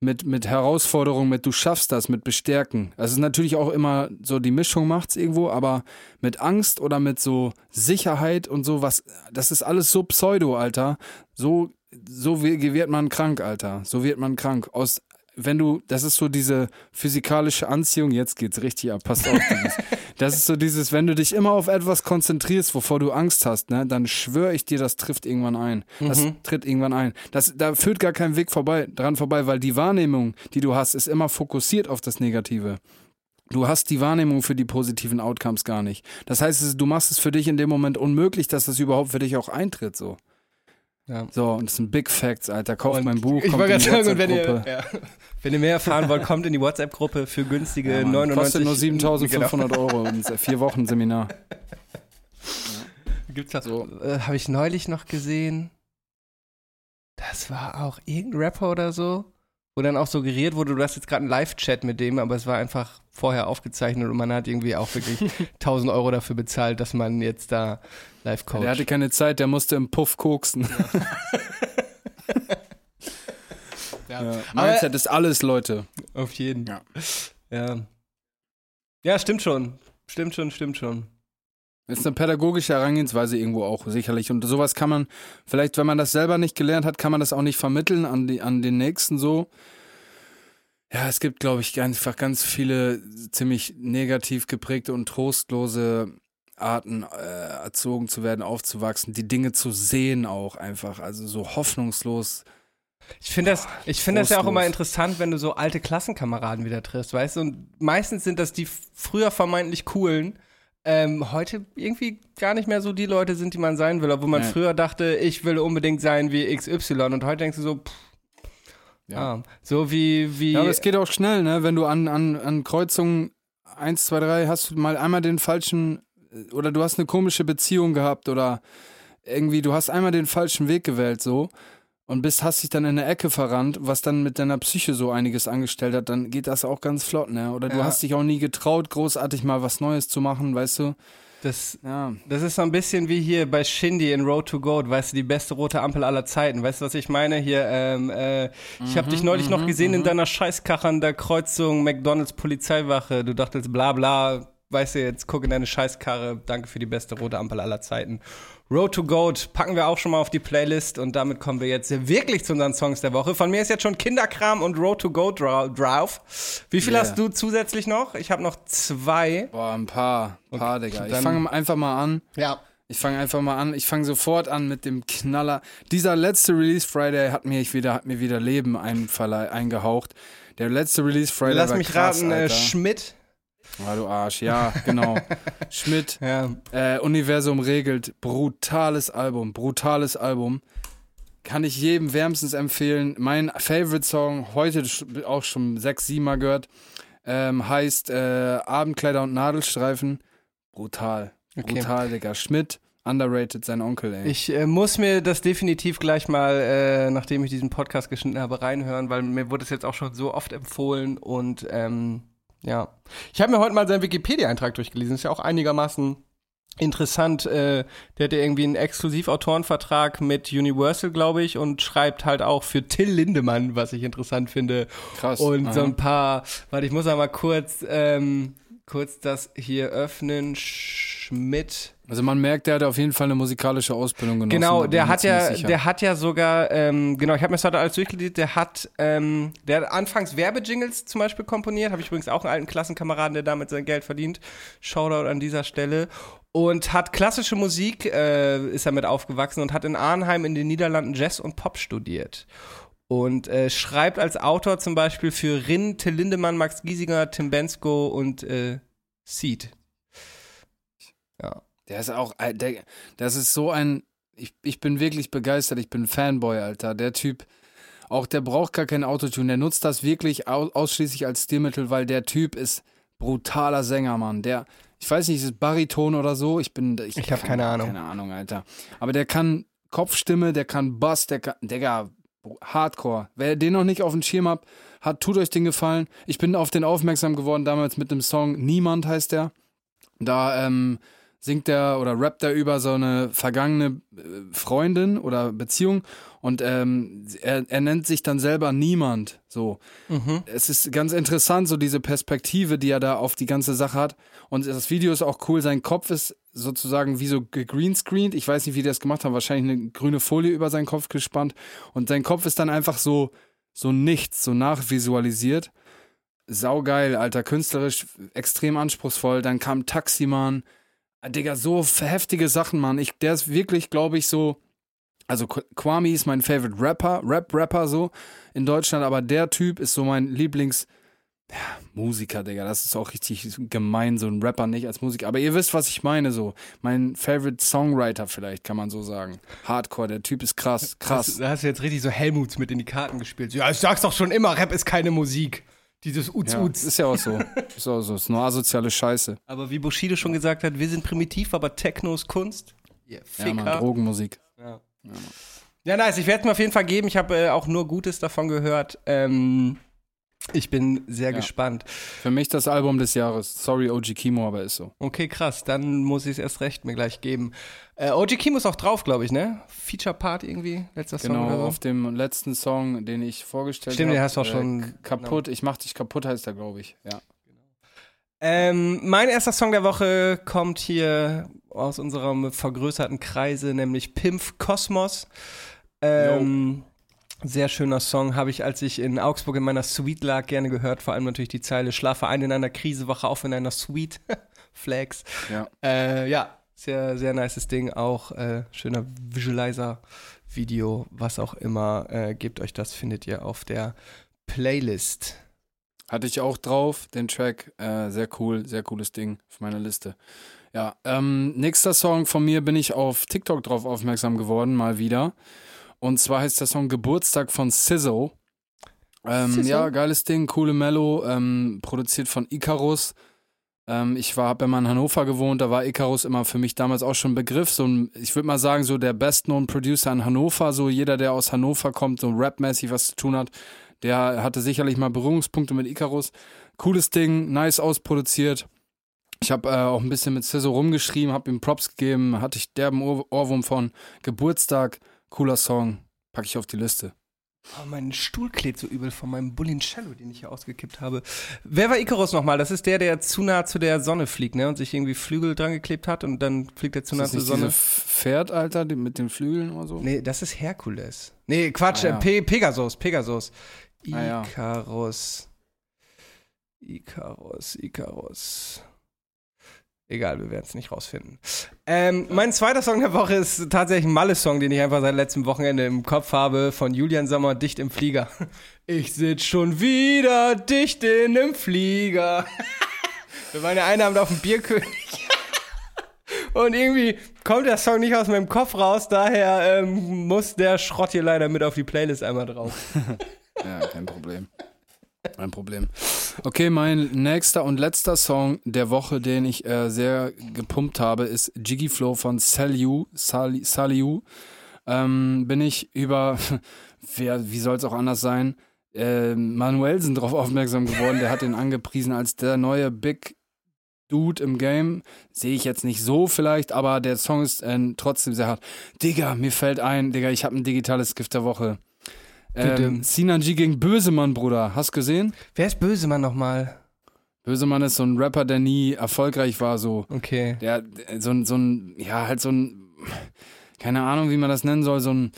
mit, mit Herausforderungen, mit du schaffst das, mit Bestärken. Das ist natürlich auch immer so, die Mischung macht's irgendwo, aber mit Angst oder mit so Sicherheit und so was, das ist alles so Pseudo, Alter. So, so wird man krank, Alter. So wird man krank. Aus wenn du, das ist so diese physikalische Anziehung, jetzt geht's richtig ab, passt auf. [laughs] das ist so dieses, wenn du dich immer auf etwas konzentrierst, wovor du Angst hast, ne, dann schwöre ich dir, das trifft irgendwann ein. Das Mhm. tritt irgendwann ein. Das, da führt gar kein Weg vorbei, dran vorbei, weil die Wahrnehmung, die du hast, ist immer fokussiert auf das Negative. Du hast die Wahrnehmung für die positiven Outcomes gar nicht. Das heißt, du machst es für dich in dem Moment unmöglich, dass das überhaupt für dich auch eintritt, so. Ja. So, und das sind Big Facts, Alter. Kauft Und mein Buch, Ich kommt in gerade die und wenn ihr, WhatsApp-Gruppe. ja, wenn ihr mehr erfahren wollt, kommt in die WhatsApp-Gruppe für günstige Ja, Mann, 99 Kostet nur Genau. 7500 Euro [laughs] und ist vier Wochen Seminar. Gibt's da, So. äh, Habe ich neulich noch gesehen. Das war auch irgendein Rapper oder so, wo dann auch suggeriert wurde, du hast jetzt gerade einen Live-Chat mit dem, aber es war einfach vorher aufgezeichnet und man hat irgendwie auch wirklich [laughs] 1000 Euro dafür bezahlt, dass man jetzt da live coacht. Der hatte keine Zeit, der musste im Puff koksen. [laughs] Ja. Ja. Aber- Mindset ist alles, Leute. Auf jeden. Ja. Ja. Ja, stimmt schon. Stimmt schon, stimmt schon. Ist eine pädagogische Herangehensweise irgendwo auch, sicherlich. Und sowas kann man, vielleicht, wenn man das selber nicht gelernt hat, kann man das auch nicht vermitteln an, die, an den Nächsten so. Ja, es gibt, glaube ich, einfach ganz viele ziemlich negativ geprägte und trostlose Arten, äh, erzogen zu werden, aufzuwachsen, die Dinge zu sehen auch einfach. Also so hoffnungslos. Ich finde das, ich finde das ja auch immer interessant, wenn du so alte Klassenkameraden wieder triffst, weißt du? Und meistens sind das die früher vermeintlich coolen, ähm, heute irgendwie gar nicht mehr so die Leute sind, die man sein will, obwohl man Nee. früher dachte, ich will unbedingt sein wie XY und heute denkst du so, pff, Ja. ah, so wie, wie, Ja, aber es geht auch schnell, ne? Wenn du an, an, an Kreuzungen 1, 2, 3 hast du mal einmal den falschen oder du hast eine komische Beziehung gehabt oder irgendwie, du hast einmal den falschen Weg gewählt so und bist, hast dich dann in eine Ecke verrannt, was dann mit deiner Psyche so einiges angestellt hat, dann geht das auch ganz flott, ne? Oder du Ja. hast dich auch nie getraut, großartig mal was Neues zu machen, weißt du? das, Ja. das ist so ein bisschen wie hier bei Shindy in Road to Goat, weißt du, die beste rote Ampel aller Zeiten. Weißt du, was ich meine? Hier, ähm, äh, ich habe dich neulich noch gesehen in deiner Scheißkarre an der Kreuzung McDonalds Polizeiwache. Du dachtest bla bla, weißt du, jetzt guck in deine Scheißkarre. Danke für die beste rote Ampel aller Zeiten. Road to Goat packen wir auch schon mal auf die Playlist und damit kommen wir jetzt wirklich zu unseren Songs der Woche. Von mir ist jetzt schon Kinderkram und Road to Goat dra drauf. Wie viel Yeah. hast du zusätzlich noch? Ich habe noch zwei. Boah, ein paar, paar, Digga. Ich fange einfach mal an. Ja. Ich fange einfach mal an. Ich fange sofort an mit dem Knaller. Dieser letzte Release Friday hat mir, ich wieder, hat mir wieder Leben eingehaucht. Der letzte Release Friday Lass war mich krass, raten, äh, Alter. Schmidt. Ah, du Arsch, ja, genau. [laughs] Schmidt, Ja. äh, Universum regelt. Brutales Album, brutales Album. Kann ich jedem wärmstens empfehlen. Mein Favorite Song, heute auch schon sechs, sieben Mal gehört, ähm, heißt äh, Abendkleider und Nadelstreifen. Brutal. Okay. Brutal, Digga. Schmidt, underrated, sein Onkel, ey. Ich äh, muss mir das definitiv gleich mal, äh, nachdem ich diesen Podcast geschnitten habe, reinhören, weil mir wurde es jetzt auch schon so oft empfohlen und ähm, ja. Ich habe mir heute mal seinen Wikipedia-Eintrag durchgelesen, ist ja auch einigermaßen interessant. Äh, der hat ja irgendwie einen Exklusivautorenvertrag mit Universal, glaube ich, und schreibt halt auch für Till Lindemann, was ich interessant finde. Krass. Und so Aha. ein paar, warte, ich muss einmal kurz, ähm, kurz das hier öffnen. Schmidt. Also man merkt, der hat auf jeden Fall eine musikalische Ausbildung genossen. Genau, der hat ja, sicher. der hat ja sogar, ähm, genau, ich habe mir das heute alles durchgelesen, der hat, ähm, der hat anfangs Werbejingles zum Beispiel komponiert, habe ich übrigens auch einen alten Klassenkameraden, der damit sein Geld verdient. Shoutout an dieser Stelle. Und hat klassische Musik, äh, ist damit aufgewachsen und hat in Arnheim in den Niederlanden Jazz und Pop studiert. Und äh, schreibt als Autor zum Beispiel für Rin, Till Lindemann, Max Giesinger, Tim Bensko und äh, Seed. Ja. Der ist auch, äh, der, das ist so ein, ich, ich bin wirklich begeistert, ich bin Fanboy, Alter. Der Typ, auch der braucht gar kein Autotune, der nutzt das wirklich au ausschließlich als Stilmittel, weil der Typ ist brutaler Sänger, Mann. Der, ich weiß nicht, ist es Bariton oder so? Ich bin, ich, Ich hab kann- keine Ahnung. Keine Ahnung, Alter. Aber der kann Kopfstimme, der kann Bass, der kann, Digga, Hardcore. Wer den noch nicht auf dem Schirm hat, hat, tut euch den Gefallen. Ich bin auf den aufmerksam geworden damals mit dem Song Niemand heißt der. Da ähm, singt er oder rappt er über so eine vergangene äh, Freundin oder Beziehung und ähm, er, er nennt sich dann selber Niemand. So. Es ist ganz interessant, so diese Perspektive, die er da auf die ganze Sache hat. Und das Video ist auch cool. Sein Kopf ist sozusagen wie so gegreenscreened. Ich weiß nicht, wie die das gemacht haben. Wahrscheinlich eine grüne Folie über seinen Kopf gespannt. Und sein Kopf ist dann einfach so, so nichts, so nachvisualisiert. Saugeil, Alter. Künstlerisch extrem anspruchsvoll. Dann kam Taximan. Ah, Digga, so heftige Sachen, Mann. Ich, der ist wirklich, glaube ich, so. Also Kwame ist mein Favorite Rapper, Rap-Rapper so in Deutschland, aber der Typ ist so mein Lieblings- ja, Musiker, Digga. Das ist auch richtig gemein, so ein Rapper nicht als Musiker. Aber ihr wisst, was ich meine, so. Mein Favorite Songwriter vielleicht, kann man so sagen. Hardcore, der Typ ist krass, krass. Da hast du jetzt richtig so Helmuts mit in die Karten gespielt. Ja, ich sag's doch schon immer, Rap ist keine Musik. Dieses Uts Ja, Uts. ist ja auch so. [laughs] Ist auch so. Ist nur asoziale Scheiße. Aber wie Bushido schon gesagt hat, wir sind primitiv, aber Techno ist Kunst. Ihr Ja, Mann, Ficker. Drogenmusik. Ja, nice. Ich werde es mir auf jeden Fall geben. Ich habe äh, auch nur Gutes davon gehört. Ähm, ich bin sehr Ja. gespannt. Für mich das Album des Jahres. Sorry, OG Kimo, aber ist so. Okay, krass. Dann muss ich es erst recht mir gleich geben. Äh, OG Kimo ist auch drauf, glaube ich, ne? Feature Part irgendwie, letzter Song Genau, oder so. auf dem letzten Song, den ich vorgestellt habe. Stimmt, den hast du auch schon- K- Kaputt, ich mach dich kaputt heißt der, glaube ich. Ja. Ähm, mein erster Song der Woche kommt hier aus unserem vergrößerten Kreise, nämlich Pimpf Kosmos. Ähm, sehr schöner Song, habe ich, als ich in Augsburg in meiner Suite lag, gerne gehört. Vor allem natürlich die Zeile, schlafe ein in einer Krise, wache auf in einer Suite. [laughs] Flex. Ja. Äh, ja, sehr, sehr nices Ding. Auch äh, schöner Visualizer-Video, was auch immer. Äh, gebt euch das, findet ihr auf der Playlist. Hatte ich auch drauf, den Track. Äh, sehr cool, sehr cooles Ding auf meiner Liste. Ja, ähm, nächster Song von mir bin ich auf TikTok drauf aufmerksam geworden, mal wieder. Und zwar heißt der Song Geburtstag von Sizzo. Ähm, Sizzo? ja, geiles Ding, coole Mello, ähm, produziert von Icarus. Ähm, ich habe immer in Hannover gewohnt, da war Icarus immer für mich damals auch schon ein Begriff. So ein, ich würde mal sagen, so der best-known Producer in Hannover. So jeder, der aus Hannover kommt, so rapmäßig was zu tun hat, der hatte sicherlich mal Berührungspunkte mit Icarus. Cooles Ding, nice ausproduziert. Ich habe äh, auch ein bisschen mit Sizzo rumgeschrieben, habe ihm Props gegeben, hatte ich derben Ohr Ohrwurm von Geburtstag, cooler Song, packe ich auf die Liste. Oh, mein Stuhl klebt so übel von meinem Bullincello, den ich hier ausgekippt habe. Wer war Icarus nochmal? Das ist der, der zu nah zu der Sonne fliegt, ne? Und sich irgendwie Flügel dran geklebt hat und dann fliegt er zu nah zur Sonne. Pferd, Alter, mit den Flügeln oder so? Nee, das ist Herkules. Nee, Quatsch, Ah, ja. äh, Pe Pegasus, Pegasus. Ah, ja. Icarus. Icarus, Icarus. Egal, wir werden es nicht rausfinden. Ähm, mein zweiter Song der Woche ist tatsächlich ein Malle-Song, den ich einfach seit letztem Wochenende im Kopf habe, von Julian Sommer, Dicht im Flieger. [laughs] Ich sitz schon wieder dicht in einem Flieger. [laughs] Wir waren ja einen Abend auf dem Bierkönig. [laughs] Und irgendwie kommt der Song nicht aus meinem Kopf raus, daher ähm, muss der Schrott hier leider mit auf die Playlist einmal drauf. Ja, kein Problem. Kein Problem. Okay, mein nächster und letzter Song der Woche, den ich äh, sehr gepumpt habe, ist Jiggy Flow von Saliu. Sali, Saliu. Ähm, bin ich über, [laughs] wer, wie soll es auch anders sein, äh, Manuelsen drauf aufmerksam geworden. Der hat ihn angepriesen als der neue Big Dude im Game. Sehe ich jetzt nicht so vielleicht, aber der Song ist äh, trotzdem sehr hart. Digga, mir fällt ein, Digga, ich habe ein digitales Gift der Woche. Ähm. Sinanji gegen Bösemann, Bruder. Hast gesehen? Wer ist Bösemann nochmal? Bösemann ist so ein Rapper, der nie erfolgreich war, so. Okay. Der, so ein, so ein, ja, halt so ein, keine Ahnung, wie man das nennen soll, so ein,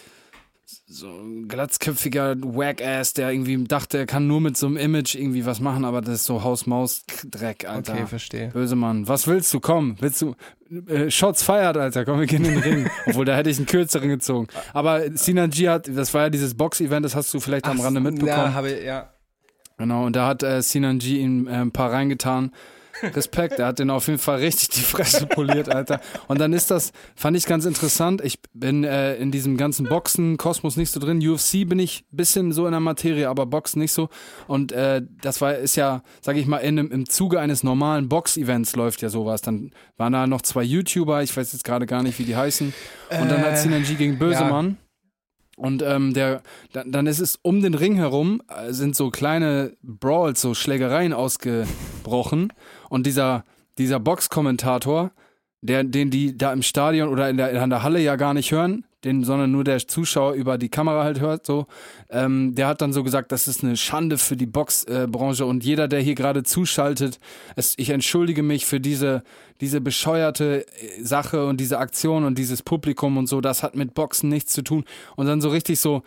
so ein glatzköpfiger Whack-Ass, der irgendwie dachte, er kann nur mit so einem Image irgendwie was machen, aber das ist so Haus-Maus-Dreck, Alter. Okay, verstehe. Böse Mann. Was willst du? Komm, willst du. Äh, Shots feiert, Alter. Komm, wir gehen in den Ring. [laughs] Obwohl, da hätte ich einen kürzeren gezogen. Aber Sinan G hat, das war ja dieses Box-Event, das hast du vielleicht am Rande mitbekommen. Ja, habe ich, ja. Genau, und da hat äh, Sinan G ihm äh, ein paar reingetan. Respekt, er hat den auf jeden Fall richtig die Fresse poliert, Alter. Und dann ist das, fand ich ganz interessant. Ich bin äh, in diesem ganzen Boxen-Kosmos nicht so drin. UFC bin ich bisschen so in der Materie, aber Boxen nicht so. Und äh, das war, ist ja, sag ich mal, in, im Zuge eines normalen Box-Events läuft ja sowas. Dann waren da noch zwei YouTuber, ich weiß jetzt gerade gar nicht, wie die heißen. Und dann hat Äh, Sinan G gegen Bösemann. ja. Und ähm, der, dann, dann ist es um den Ring herum, äh, sind so kleine Brawls, so Schlägereien ausgebrochen. Und dieser, dieser Box-Kommentator, der, den die da im Stadion oder in der, in der Halle ja gar nicht hören, den, sondern nur der Zuschauer über die Kamera halt hört, so, ähm, der hat dann so gesagt, das ist eine Schande für die Boxbranche. Und jeder, der hier gerade zuschaltet, es, ich entschuldige mich für diese, diese bescheuerte äh, Sache und diese Aktion und dieses Publikum und so, das hat mit Boxen nichts zu tun. Und dann so richtig so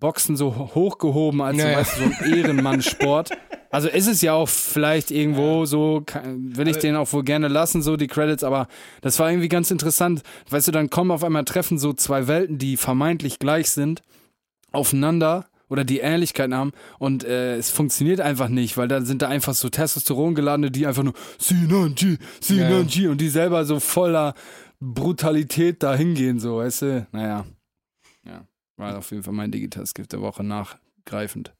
Boxen so hochgehoben als so, Naja. weißt du, so ein Ehrenmannsport. [laughs] Also ist es ja auch vielleicht irgendwo so, kann- will ich den auch wohl gerne lassen, so die Credits, aber das war irgendwie ganz interessant. Weißt du, dann kommen auf einmal Treffen so zwei Welten, die vermeintlich gleich sind, aufeinander oder die Ähnlichkeiten haben und äh, es funktioniert einfach nicht, weil da sind da einfach so Testosteron geladene, die einfach nur Sinanji, Sinanji und die selber so voller Brutalität da hingehen, so, weißt du? Naja. War auf jeden Fall mein digitales Gift der Woche nachgreifend.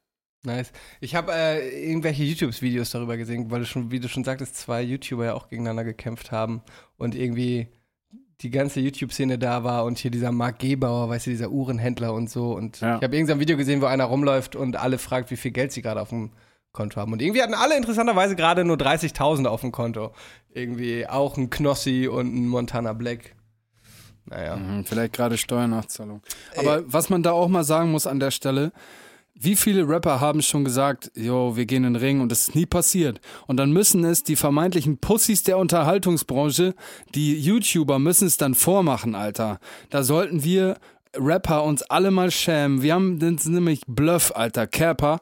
Nice. Ich habe äh, irgendwelche YouTube-Videos darüber gesehen, weil du schon, wie du schon sagtest, zwei YouTuber ja auch gegeneinander gekämpft haben und irgendwie die ganze YouTube-Szene da war und hier dieser Mark Gebauer, weißt du, dieser Uhrenhändler und so. Und Ja. ich habe irgendein Video gesehen, wo einer rumläuft und alle fragt, wie viel Geld sie gerade auf dem Konto haben. Und irgendwie hatten alle interessanterweise gerade nur 30.000 auf dem Konto. Irgendwie auch ein Knossi und ein Montana Black. Naja. Mhm, vielleicht gerade Steuernachzahlung. Aber was man da auch mal sagen muss an der Stelle, wie viele Rapper haben schon gesagt, jo, wir gehen in den Ring und das ist nie passiert. Und dann müssen es die vermeintlichen Pussys der Unterhaltungsbranche, die YouTuber müssen es dann vormachen, Alter. Da sollten wir Rapper uns alle mal schämen. Wir haben das ist nämlich Bluff, Alter, Kerper.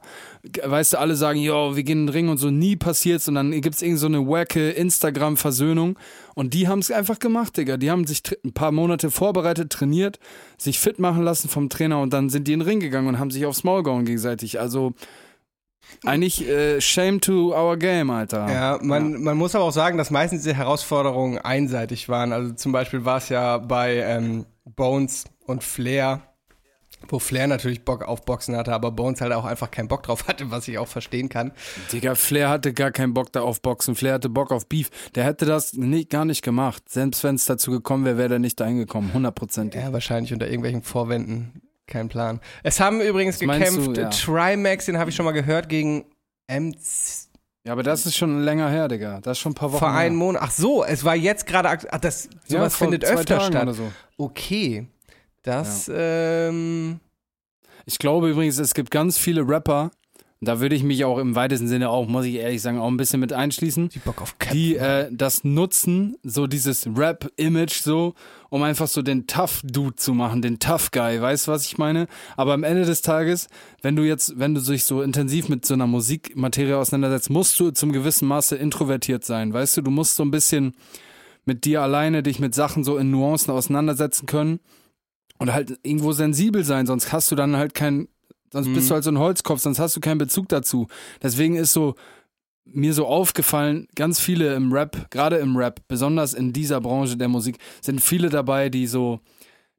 Weißt du, alle sagen, jo, wir gehen in den Ring und so, nie passiert's. Und dann gibt's irgend so eine wacke Instagram-Versöhnung. Und die haben es einfach gemacht, Digga. Die haben sich ein paar Monate vorbereitet, trainiert, sich fit machen lassen vom Trainer und dann sind die in den Ring gegangen und haben sich aufs Maul gehauen gegenseitig. Also eigentlich äh, shame to our game, Alter. Ja, man, man muss aber auch sagen, dass meistens diese Herausforderungen einseitig waren. Also zum Beispiel war es ja bei ähm, Bones und Flair, wo Flair natürlich Bock auf Boxen hatte, aber Bones halt auch einfach keinen Bock drauf [laughs] hatte, was ich auch verstehen kann. Digga, Flair hatte gar keinen Bock da auf Boxen. Flair hatte Bock auf Beef. Der hätte das nicht, gar nicht gemacht. Selbst wenn es dazu gekommen wäre, wäre der nicht dahin gekommen. Hundertprozentig. Ja, wahrscheinlich unter irgendwelchen Vorwänden. Kein Plan. Es haben übrigens meinst gekämpft, du? Ja. Trimax, den habe ich schon mal gehört, gegen MC Ja, aber das ist schon länger her, Digga. Das ist schon ein paar Wochen vor einem Monat. Ach so, es war jetzt gerade, ach, das, Ja, sowas vor findet öfter Tagen statt. So. Okay. Das, ähm, Ich glaube übrigens, es gibt ganz viele Rapper, da würde ich mich auch im weitesten Sinne auch, muss ich ehrlich sagen, auch ein bisschen mit einschließen, die Bock auf Cap. die äh, das nutzen, so dieses Rap-Image so, um einfach so den Tough-Dude zu machen, den Tough-Guy, weißt du, was ich meine? Aber am Ende des Tages, wenn du jetzt, wenn du dich so intensiv mit so einer Musikmaterie auseinandersetzt, musst du zum gewissen Maße introvertiert sein, weißt du? Du musst so ein bisschen mit dir alleine dich mit Sachen so in Nuancen auseinandersetzen können und halt irgendwo sensibel sein, sonst hast du dann halt kein, sonst bist du halt so ein Holzkopf, sonst hast du keinen Bezug dazu. Deswegen ist so mir so aufgefallen, ganz viele im Rap, gerade im Rap, besonders in dieser Branche der Musik, sind viele dabei, die so,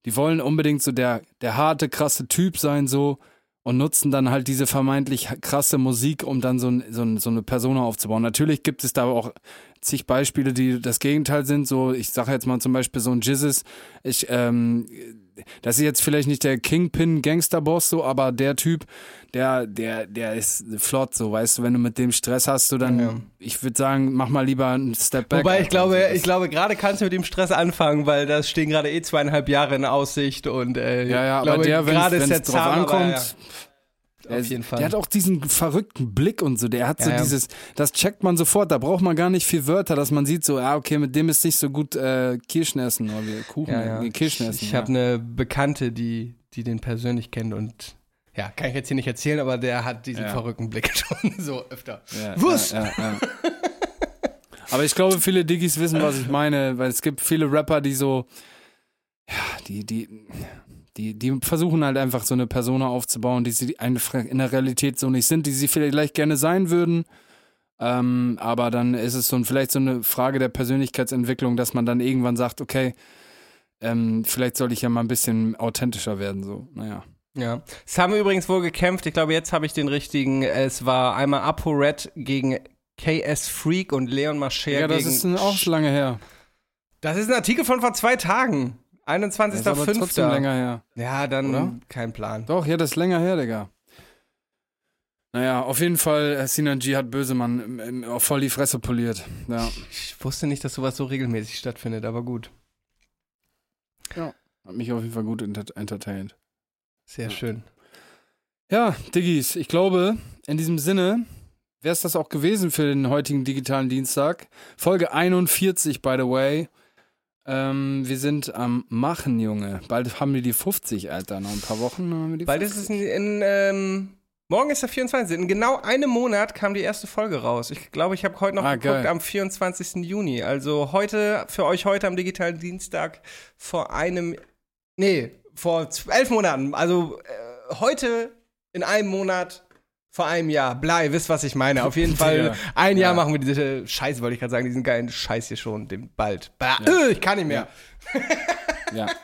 die wollen unbedingt so der, der harte, krasse Typ sein, so, und nutzen dann halt diese vermeintlich krasse Musik, um dann so, ein, so, ein, so eine Persona aufzubauen. Natürlich gibt es da auch zig Beispiele, die das Gegenteil sind. So, ich sage jetzt mal zum Beispiel so ein Jizzes. Ich, ähm, das ist jetzt vielleicht nicht der Kingpin Gangsterboss so, aber der Typ, der, der, der ist flott so, weißt du, wenn du mit dem Stress hast, du dann, Ja. ich würde sagen, mach mal lieber einen Step back. Wobei ich Alter. glaube, ich glaube, gerade kannst du mit dem Stress anfangen, weil das stehen gerade eh zweieinhalb Jahre in Aussicht und äh, ja, ja, aber der, wenn gerade es drauf Zahn, ankommt, aber, ja. Der auf jeden Fall. Der hat auch diesen verrückten Blick und so. Der hat so Ja, dieses, das checkt man sofort. Da braucht man gar nicht viel Wörter, dass man sieht so, ah, okay, mit dem ist nicht so gut äh, Kirschen essen oder Kuchen, ja, ja. Kirschen essen. Ich ja. habe eine Bekannte, die, die den persönlich kennt und ja, kann ich jetzt hier nicht erzählen, aber der hat diesen verrückten Blick [laughs] schon so öfter. Wurst! Aber ich glaube, viele Diggis wissen, was ich meine, weil es gibt viele Rapper, die so, ja, die, die, die, die versuchen halt einfach so eine Persona aufzubauen, die sie in der Realität so nicht sind, die sie vielleicht gerne sein würden. Ähm, aber dann ist es so ein, vielleicht so eine Frage der Persönlichkeitsentwicklung, dass man dann irgendwann sagt, okay, ähm, vielleicht sollte ich ja mal ein bisschen authentischer werden, so, naja. Ja. Es haben übrigens wohl gekämpft. Ich glaube, jetzt habe ich den richtigen. Es war einmal Apo Red gegen KS Freak und Leon Mascher Ja, das gegen. ist auch schon lange her. das ist ein Artikel von vor zwei Tagen. Das ist aber trotzdem 21.05. länger her. Ja, dann Oder? kein Plan. Doch, ja, das ist länger her, Digga. Naja, auf jeden Fall, äh, Sinan G hat Bösemann voll die Fresse poliert. Ja, Ich wusste nicht, dass sowas so regelmäßig stattfindet, aber gut. hat mich auf jeden Fall gut enter entertained. Sehr schön. Ja, Diggis, ich glaube, in diesem Sinne wäre es das auch gewesen für den heutigen digitalen Dienstag. Folge 41, by the way. Ähm, wir sind am Machen, Junge. Bald haben wir die 50, Alter. Noch ein paar Wochen haben wir die Bald 50. ist es in, in ähm, morgen ist der 24. In genau einem Monat kam die erste Folge raus. Ich glaube, ich habe heute noch Ah, geguckt geil. am 24. Juni. Also heute, für euch heute am digitalen Dienstag vor einem, nee, vor elf Monaten. Also äh, heute in einem Monat vor einem Jahr. Blei, wisst, was ich meine. Auf jeden [laughs] Fall, Digga. ein Jahr Ja. machen wir diese Scheiße, wollte ich gerade sagen, diesen geilen Scheiß hier schon, den bald. Bah, äh, ich kann nicht mehr. Ja. [laughs]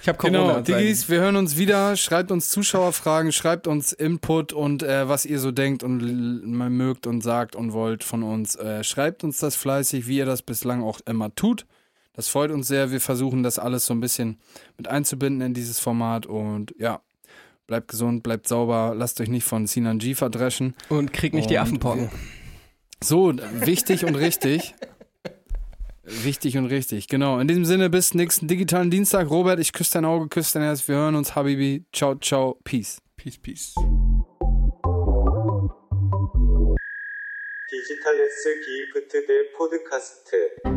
Ich habe Corona. Genau, Diggis, wir hören uns wieder. Schreibt uns Zuschauerfragen, schreibt uns Input und äh, was ihr so denkt und mögt und sagt und wollt von uns. Äh, schreibt uns das fleißig, wie ihr das bislang auch immer tut. Das freut uns sehr. Wir versuchen das alles so ein bisschen mit einzubinden in dieses Format und ja, bleibt gesund, bleibt sauber, lasst euch nicht von Sinan G verdreschen. Und krieg nicht die Und Affenpocken. So, wichtig und richtig. Wichtig und richtig, genau. In diesem Sinne, bis nächsten digitalen Dienstag. Robert, ich küsse dein Auge, küsse dein Herz. Wir hören uns, Habibi. Ciao, ciao, peace. Peace, peace. 디지털 S 기프트 대 포드카스트